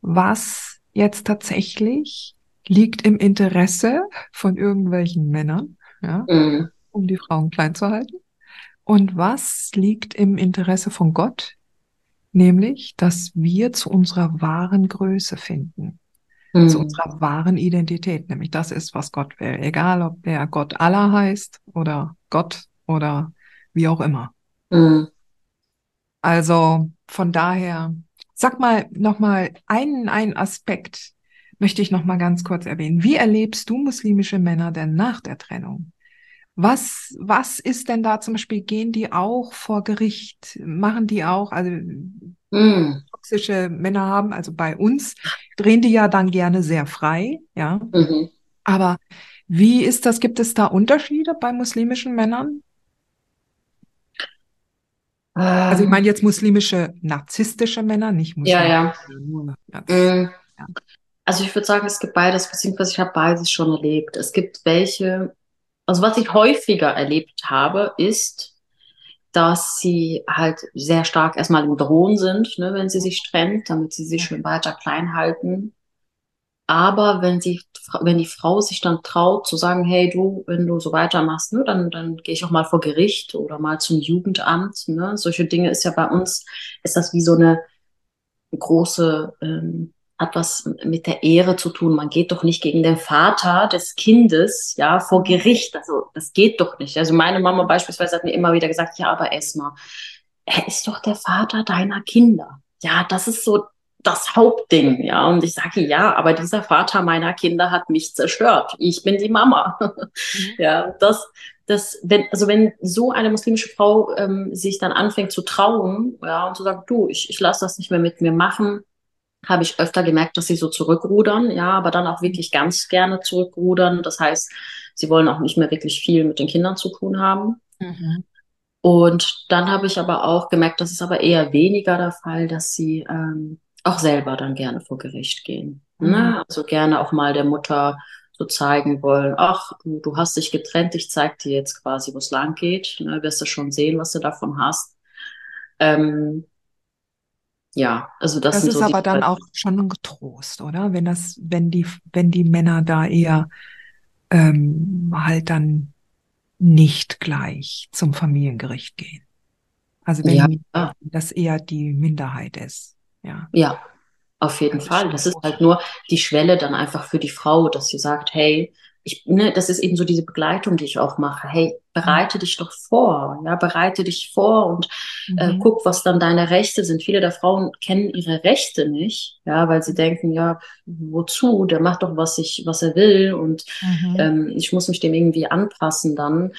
was jetzt tatsächlich liegt im Interesse von irgendwelchen Männern, ja, mhm. um die Frauen klein zu halten. Und was liegt im Interesse von Gott? Nämlich, dass wir zu unserer wahren Größe finden. Mhm. Zu unserer wahren Identität. Nämlich das ist, was Gott will. Egal, ob der Gott Allah heißt oder Gott oder wie auch immer. Mhm. Also von daher Sag mal nochmal einen, einen Aspekt möchte ich nochmal ganz kurz erwähnen. Wie erlebst du muslimische Männer denn nach der Trennung? Was, was ist denn da zum Beispiel, gehen die auch vor Gericht? Machen die auch, also mm. toxische Männer haben, also bei uns drehen die ja dann gerne sehr frei, ja. Mhm. Aber wie ist das? Gibt es da Unterschiede bei muslimischen Männern? Also ich meine jetzt muslimische, narzisstische Männer, nicht muslimische. Ja, mhm. ja. Also ich würde sagen, es gibt beides, beziehungsweise ich habe beides schon erlebt. Es gibt welche, also was ich häufiger erlebt habe, ist, dass sie halt sehr stark erstmal im Drohen sind, ne, wenn sie sich trennt, damit sie sich schön weiter klein halten. Aber wenn sie, wenn die Frau sich dann traut zu sagen, hey du, wenn du so weitermachst, ne, dann, dann gehe ich auch mal vor Gericht oder mal zum Jugendamt. Ne? Solche Dinge ist ja bei uns, ist das wie so eine große, ähm, hat was mit der Ehre zu tun. Man geht doch nicht gegen den Vater des Kindes, ja, vor Gericht. Also das geht doch nicht. Also meine Mama beispielsweise hat mir immer wieder gesagt, ja, aber Esma, er ist doch der Vater deiner Kinder. Ja, das ist so das Hauptding, ja. Und ich sage, ja, aber dieser Vater meiner Kinder hat mich zerstört. Ich bin die Mama. Mhm. ja, das, dass wenn, also wenn so eine muslimische Frau ähm, sich dann anfängt zu trauen, ja, und zu sagen, du, ich, ich lasse das nicht mehr mit mir machen, habe ich öfter gemerkt, dass sie so zurückrudern, ja, aber dann auch wirklich ganz gerne zurückrudern. Das heißt, sie wollen auch nicht mehr wirklich viel mit den Kindern zu tun haben. Mhm. Und dann habe ich aber auch gemerkt, das ist aber eher weniger der Fall, dass sie ähm, auch selber dann gerne vor Gericht gehen. Ne? Mhm. Ne? Also gerne auch mal der Mutter so zeigen wollen, ach, du, du hast dich getrennt, ich zeig dir jetzt quasi, wo es lang geht. Ne? Wirst du schon sehen, was du davon hast. Ähm, ja, also das, das ist so aber dann auch schon ein Getrost, oder? Wenn das, wenn die, wenn die Männer da eher ähm, halt dann nicht gleich zum Familiengericht gehen. Also wenn ja. das eher die Minderheit ist. Ja. Ja, auf jeden Fall. Das ist halt nur die Schwelle dann einfach für die Frau, dass sie sagt, hey, ich, ne, das ist eben so diese Begleitung, die ich auch mache. Hey, bereite dich doch vor, ja, bereite dich vor und äh, mhm. äh, guck, was dann deine Rechte sind. Viele der Frauen kennen ihre Rechte nicht, ja, weil sie denken, ja, wozu? Der macht doch, was ich, was er will und mhm. ähm, ich muss mich dem irgendwie anpassen dann.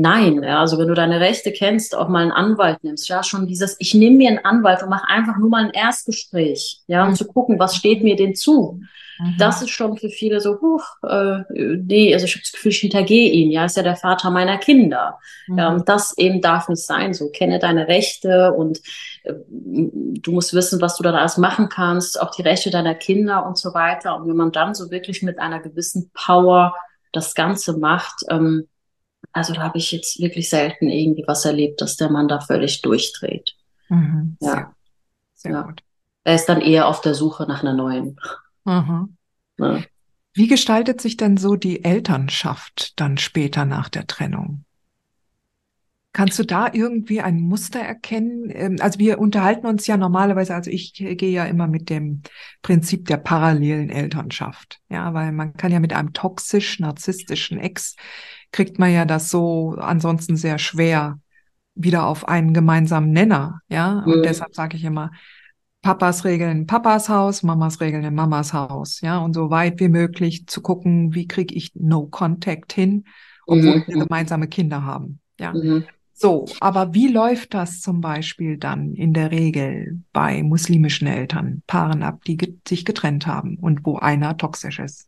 Nein, ja, also wenn du deine Rechte kennst, auch mal einen Anwalt nimmst, ja, schon dieses, ich nehme mir einen Anwalt und mache einfach nur mal ein Erstgespräch, ja, um mhm. zu gucken, was steht mir denn zu. Mhm. Das ist schon für viele so, huch, äh, nee, also ich habe das Gefühl, ich hintergehe ihn, ja, ist ja der Vater meiner Kinder. Mhm. Ja, und das eben darf nicht sein, so, kenne deine Rechte und äh, du musst wissen, was du da alles machen kannst, auch die Rechte deiner Kinder und so weiter. Und wenn man dann so wirklich mit einer gewissen Power das Ganze macht, ähm, also da habe ich jetzt wirklich selten irgendwie was erlebt, dass der Mann da völlig durchdreht. Mhm, ja. Sehr, sehr ja. gut. Er ist dann eher auf der Suche nach einer neuen. Mhm. Ja. Wie gestaltet sich denn so die Elternschaft dann später nach der Trennung? Kannst du da irgendwie ein Muster erkennen? Ähm, also wir unterhalten uns ja normalerweise, also ich gehe ja immer mit dem Prinzip der parallelen Elternschaft. Ja, weil man kann ja mit einem toxisch narzisstischen Ex kriegt man ja das so ansonsten sehr schwer wieder auf einen gemeinsamen Nenner. Ja, und mhm. deshalb sage ich immer, Papas regeln Papas Haus, Mamas regeln in Mamas Haus, ja, und so weit wie möglich zu gucken, wie kriege ich No Contact hin, obwohl mhm. wir gemeinsame Kinder haben, ja. Mhm. So, aber wie läuft das zum Beispiel dann in der Regel bei muslimischen Eltern, Paaren ab, die ge sich getrennt haben und wo einer toxisch ist?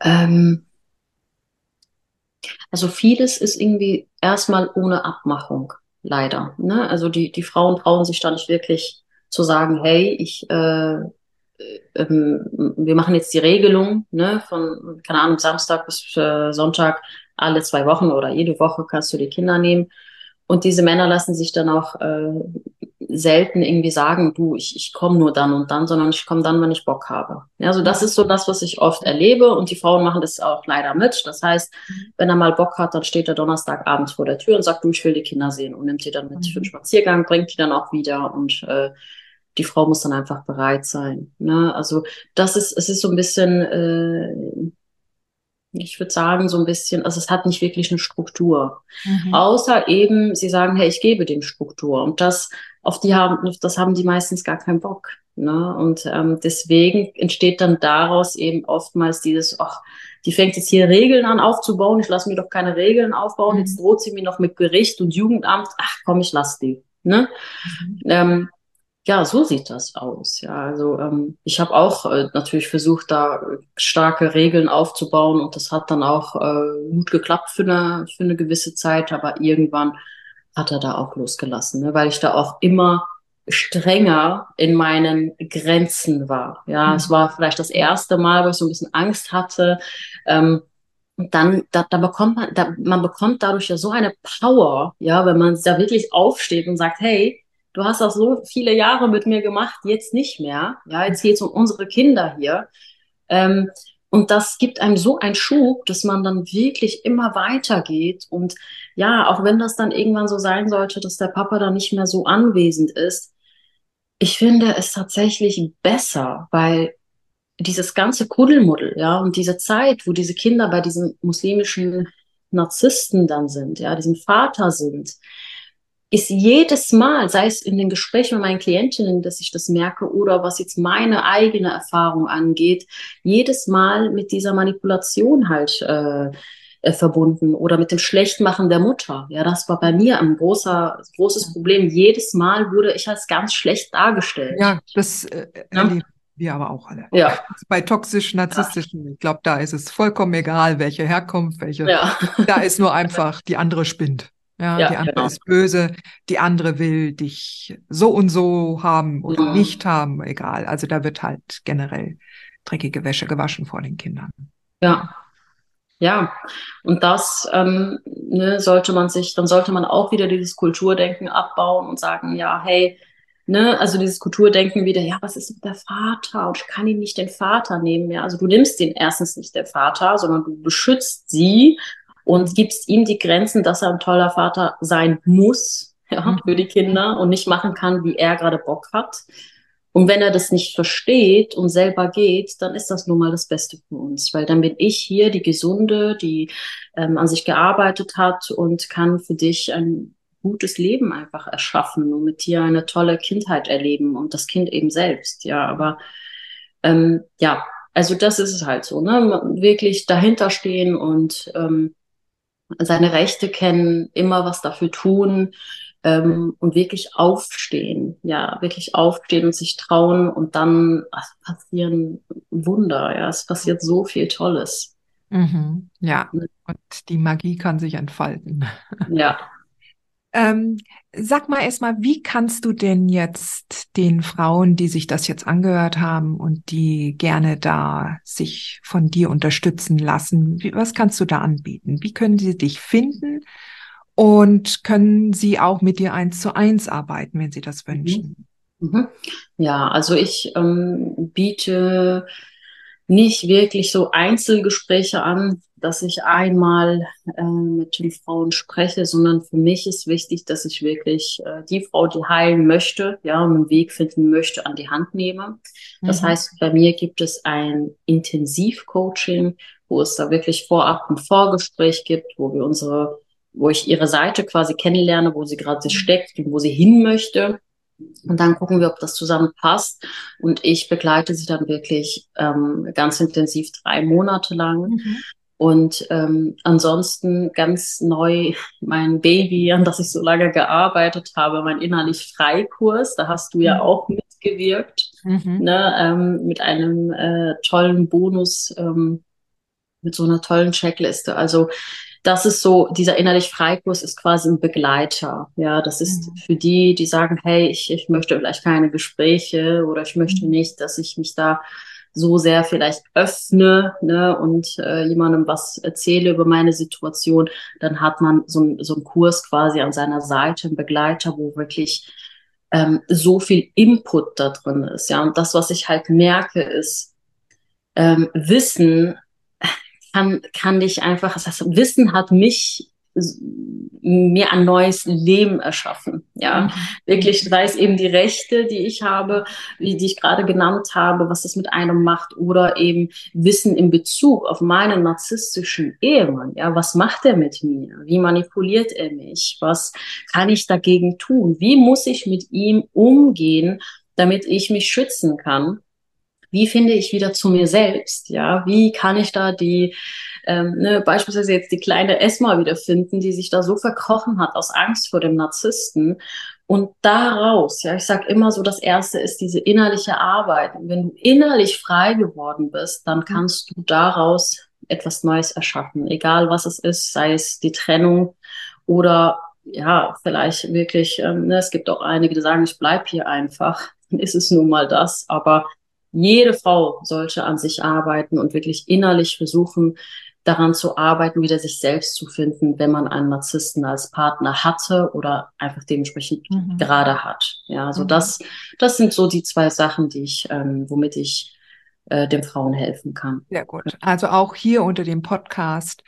Ähm, also vieles ist irgendwie erstmal ohne Abmachung leider. Ne? Also die, die Frauen trauen sich da nicht wirklich zu sagen, hey, ich, äh, ähm, wir machen jetzt die Regelung ne, von, keine Ahnung, Samstag bis äh, Sonntag, alle zwei Wochen oder jede Woche kannst du die Kinder nehmen. Und diese Männer lassen sich dann auch äh, selten irgendwie sagen, du, ich, ich komme nur dann und dann, sondern ich komme dann, wenn ich Bock habe. Ja, also das ist so das, was ich oft erlebe und die Frauen machen das auch leider mit. Das heißt, wenn er mal Bock hat, dann steht er Donnerstagabends vor der Tür und sagt, du, ich will die Kinder sehen und nimmt die dann mit mhm. für den Spaziergang, bringt die dann auch wieder und äh, die Frau muss dann einfach bereit sein. Ne? Also das ist, es ist so ein bisschen, äh, ich würde sagen, so ein bisschen, also es hat nicht wirklich eine Struktur. Mhm. Außer eben, sie sagen, hey, ich gebe dem Struktur. Und das, auf die haben, auf das haben die meistens gar keinen Bock. Ne? Und ähm, deswegen entsteht dann daraus eben oftmals dieses, ach, die fängt jetzt hier Regeln an aufzubauen, ich lasse mir doch keine Regeln aufbauen, mhm. jetzt droht sie mir noch mit Gericht und Jugendamt, ach komm, ich lass die. Ne? Mhm. Ähm, ja, so sieht das aus. Ja, also ähm, ich habe auch äh, natürlich versucht, da starke Regeln aufzubauen und das hat dann auch äh, gut geklappt für eine, für eine gewisse Zeit, aber irgendwann hat er da auch losgelassen, ne? weil ich da auch immer strenger in meinen Grenzen war. Ja, mhm. es war vielleicht das erste Mal, wo ich so ein bisschen Angst hatte. Ähm, dann, da, da bekommt man, da, man bekommt dadurch ja so eine Power, ja, wenn man da wirklich aufsteht und sagt, hey, du hast auch so viele Jahre mit mir gemacht, jetzt nicht mehr. Ja, jetzt geht es um unsere Kinder hier. Ähm, und das gibt einem so einen Schub, dass man dann wirklich immer weitergeht. Und ja, auch wenn das dann irgendwann so sein sollte, dass der Papa dann nicht mehr so anwesend ist, ich finde es tatsächlich besser, weil dieses ganze Kuddelmuddel, ja, und diese Zeit, wo diese Kinder bei diesem muslimischen Narzissten dann sind, ja, diesem Vater sind, ist jedes Mal, sei es in den Gesprächen mit meinen Klientinnen, dass ich das merke, oder was jetzt meine eigene Erfahrung angeht, jedes Mal mit dieser Manipulation halt äh, äh, verbunden oder mit dem Schlechtmachen der Mutter. Ja, das war bei mir ein großer, großes Problem. Jedes Mal wurde ich als ganz schlecht dargestellt. Ja, das äh, ja? erleben wir aber auch alle. Ja. Bei toxisch-narzisstischen, ja. ich glaube, da ist es vollkommen egal, welche Herkunft, welche. Ja. Da ist nur einfach, die andere spinnt. Ja, ja die andere genau. ist böse, die andere will dich so und so haben oder mhm. nicht haben, egal. Also da wird halt generell dreckige Wäsche gewaschen vor den Kindern. Ja. Ja, und das ähm, ne, sollte man sich, dann sollte man auch wieder dieses Kulturdenken abbauen und sagen, ja, hey, ne, also dieses Kulturdenken wieder, ja, was ist mit der Vater? Und ich kann ihn nicht den Vater nehmen, ja. Also du nimmst den erstens nicht der Vater, sondern du beschützt sie und gibst ihm die Grenzen, dass er ein toller Vater sein muss, ja, mhm. für die Kinder und nicht machen kann, wie er gerade Bock hat. Und wenn er das nicht versteht und selber geht, dann ist das nun mal das Beste für uns, weil dann bin ich hier die Gesunde, die ähm, an sich gearbeitet hat und kann für dich ein gutes Leben einfach erschaffen und mit dir eine tolle Kindheit erleben und das Kind eben selbst. Ja, aber ähm, ja, also das ist es halt so, ne? Wirklich dahinter stehen und ähm, seine Rechte kennen, immer was dafür tun ähm, und wirklich aufstehen, ja, wirklich aufstehen und sich trauen und dann also passieren Wunder, ja, es passiert so viel Tolles. Mhm, ja, und die Magie kann sich entfalten. Ja, ähm, sag mal erstmal, wie kannst du denn jetzt den Frauen, die sich das jetzt angehört haben und die gerne da sich von dir unterstützen lassen, wie, was kannst du da anbieten? Wie können sie dich finden? Und können sie auch mit dir eins zu eins arbeiten, wenn sie das mhm. wünschen? Mhm. Ja, also ich ähm, biete nicht wirklich so Einzelgespräche an, dass ich einmal äh, mit den Frauen spreche, sondern für mich ist wichtig, dass ich wirklich äh, die Frau, die heilen möchte, ja, und einen Weg finden möchte, an die Hand nehme. Das mhm. heißt, bei mir gibt es ein Intensivcoaching, wo es da wirklich vorab ein Vorgespräch gibt, wo wir unsere, wo ich ihre Seite quasi kennenlerne, wo sie gerade steckt und wo sie hin möchte. Und dann gucken wir, ob das zusammenpasst. Und ich begleite sie dann wirklich ähm, ganz intensiv drei Monate lang. Mhm. Und ähm, ansonsten ganz neu mein Baby, an das ich so lange gearbeitet habe, mein innerlich Freikurs. Da hast du ja mhm. auch mitgewirkt, mhm. ne, ähm, mit einem äh, tollen Bonus, ähm, mit so einer tollen Checkliste. Also das ist so, dieser innerlich Freikurs ist quasi ein Begleiter. Ja, das ist mhm. für die, die sagen, hey, ich, ich möchte vielleicht keine Gespräche oder ich möchte mhm. nicht, dass ich mich da so sehr vielleicht öffne ne, und äh, jemandem was erzähle über meine Situation, dann hat man so, so einen Kurs quasi an seiner Seite, einen Begleiter, wo wirklich ähm, so viel Input da drin ist. Ja, und das, was ich halt merke, ist, ähm, Wissen kann, kann dich einfach, das heißt, Wissen hat mich mir ein neues Leben erschaffen. Ja, mhm. wirklich, sei es eben die Rechte, die ich habe, wie die ich gerade genannt habe, was das mit einem macht, oder eben Wissen in Bezug auf meinen narzisstischen Ehemann. Ja, was macht er mit mir? Wie manipuliert er mich? Was kann ich dagegen tun? Wie muss ich mit ihm umgehen, damit ich mich schützen kann? Wie finde ich wieder zu mir selbst? Ja, wie kann ich da die ähm, ne, beispielsweise jetzt die kleine Esma wiederfinden, die sich da so verkrochen hat aus Angst vor dem Narzissten. Und daraus, ja, ich sag immer so, das erste ist diese innerliche Arbeit. Und wenn du innerlich frei geworden bist, dann kannst du daraus etwas Neues erschaffen, egal was es ist, sei es die Trennung oder ja, vielleicht wirklich, ähm, ne, es gibt auch einige, die sagen, ich bleib hier einfach, dann ist es nun mal das, aber jede Frau sollte an sich arbeiten und wirklich innerlich versuchen, daran zu arbeiten, wieder sich selbst zu finden, wenn man einen Narzissten als Partner hatte oder einfach dementsprechend mhm. gerade hat. Ja, also mhm. das, das sind so die zwei Sachen, die ich, ähm, womit ich äh, den Frauen helfen kann. Sehr gut. Also auch hier unter dem Podcast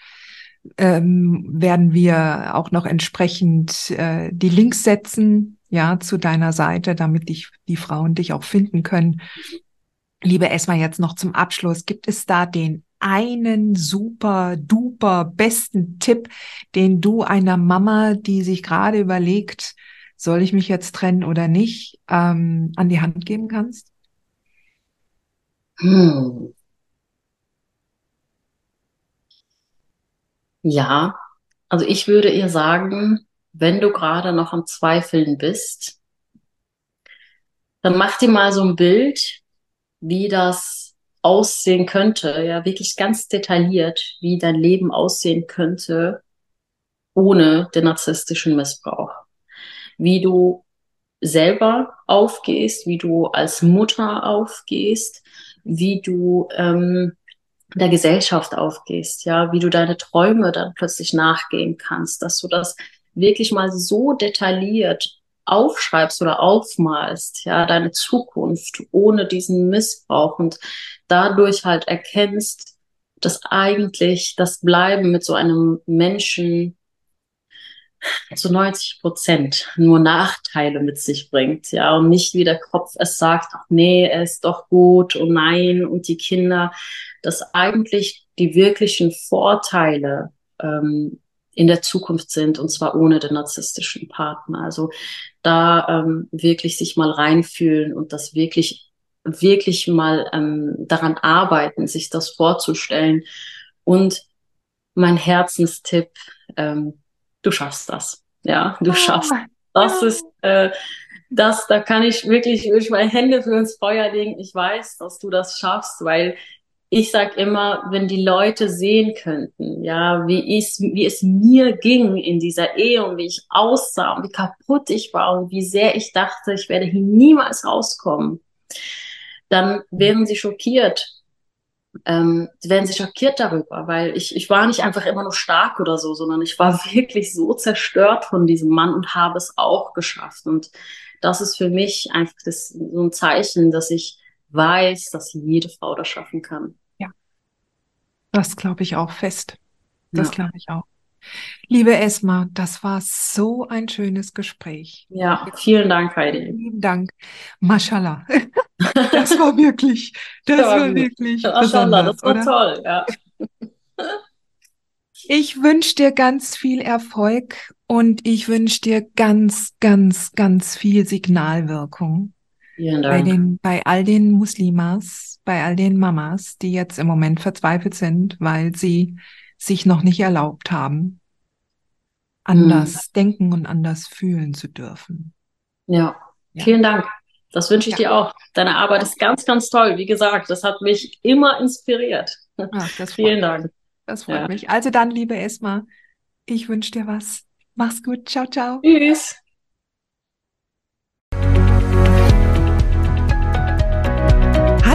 ähm, werden wir auch noch entsprechend äh, die Links setzen, ja, zu deiner Seite, damit dich, die Frauen dich auch finden können. Liebe Esma, jetzt noch zum Abschluss. Gibt es da den einen super duper besten Tipp, den du einer Mama, die sich gerade überlegt, soll ich mich jetzt trennen oder nicht, ähm, an die Hand geben kannst? Hm. Ja, also ich würde ihr sagen, wenn du gerade noch am Zweifeln bist, dann mach dir mal so ein Bild, wie das aussehen könnte, ja, wirklich ganz detailliert, wie dein Leben aussehen könnte ohne den narzisstischen Missbrauch. Wie du selber aufgehst, wie du als Mutter aufgehst, wie du ähm, der Gesellschaft aufgehst, ja, wie du deine Träume dann plötzlich nachgehen kannst, dass du das wirklich mal so detailliert aufschreibst oder aufmalst, ja, deine Zukunft ohne diesen Missbrauch und dadurch halt erkennst, dass eigentlich das Bleiben mit so einem Menschen zu 90 Prozent nur Nachteile mit sich bringt, ja, und nicht wie der Kopf es sagt, ach nee, er ist doch gut und nein und die Kinder, dass eigentlich die wirklichen Vorteile ähm, in der Zukunft sind und zwar ohne den narzisstischen Partner. Also da ähm, wirklich sich mal reinfühlen und das wirklich, wirklich mal ähm, daran arbeiten, sich das vorzustellen. Und mein Herzenstipp, ähm, du schaffst das. Ja, du ah, schaffst. Das ist äh, das, da kann ich wirklich, wirklich meine Hände für ins Feuer legen. Ich weiß, dass du das schaffst, weil ich sag immer, wenn die Leute sehen könnten, ja, wie ich, wie es mir ging in dieser Ehe und wie ich aussah und wie kaputt ich war und wie sehr ich dachte, ich werde hier niemals rauskommen, dann wären sie schockiert, ähm, werden sie schockiert darüber, weil ich, ich war nicht einfach immer nur stark oder so, sondern ich war wirklich so zerstört von diesem Mann und habe es auch geschafft. Und das ist für mich einfach das, so ein Zeichen, dass ich weiß, dass jede Frau das schaffen kann. Ja, das glaube ich auch fest. Das ja. glaube ich auch. Liebe Esma, das war so ein schönes Gespräch. Ja, vielen Dank, Heidi. Vielen Dank. Mashallah. Das war wirklich, das ja, war wirklich Mashallah, das war oder? toll, ja. Ich wünsche dir ganz viel Erfolg und ich wünsche dir ganz, ganz, ganz viel Signalwirkung. Vielen Dank. Bei, den, bei all den Muslimas, bei all den Mamas, die jetzt im Moment verzweifelt sind, weil sie sich noch nicht erlaubt haben, anders hm. denken und anders fühlen zu dürfen. Ja, ja. vielen Dank. Das wünsche ich ja. dir auch. Deine Arbeit ist ganz, ganz toll. Wie gesagt, das hat mich immer inspiriert. Ach, vielen Dank. Das freut ja. mich. Also dann, liebe Esma, ich wünsche dir was. Mach's gut. Ciao, ciao. Tschüss.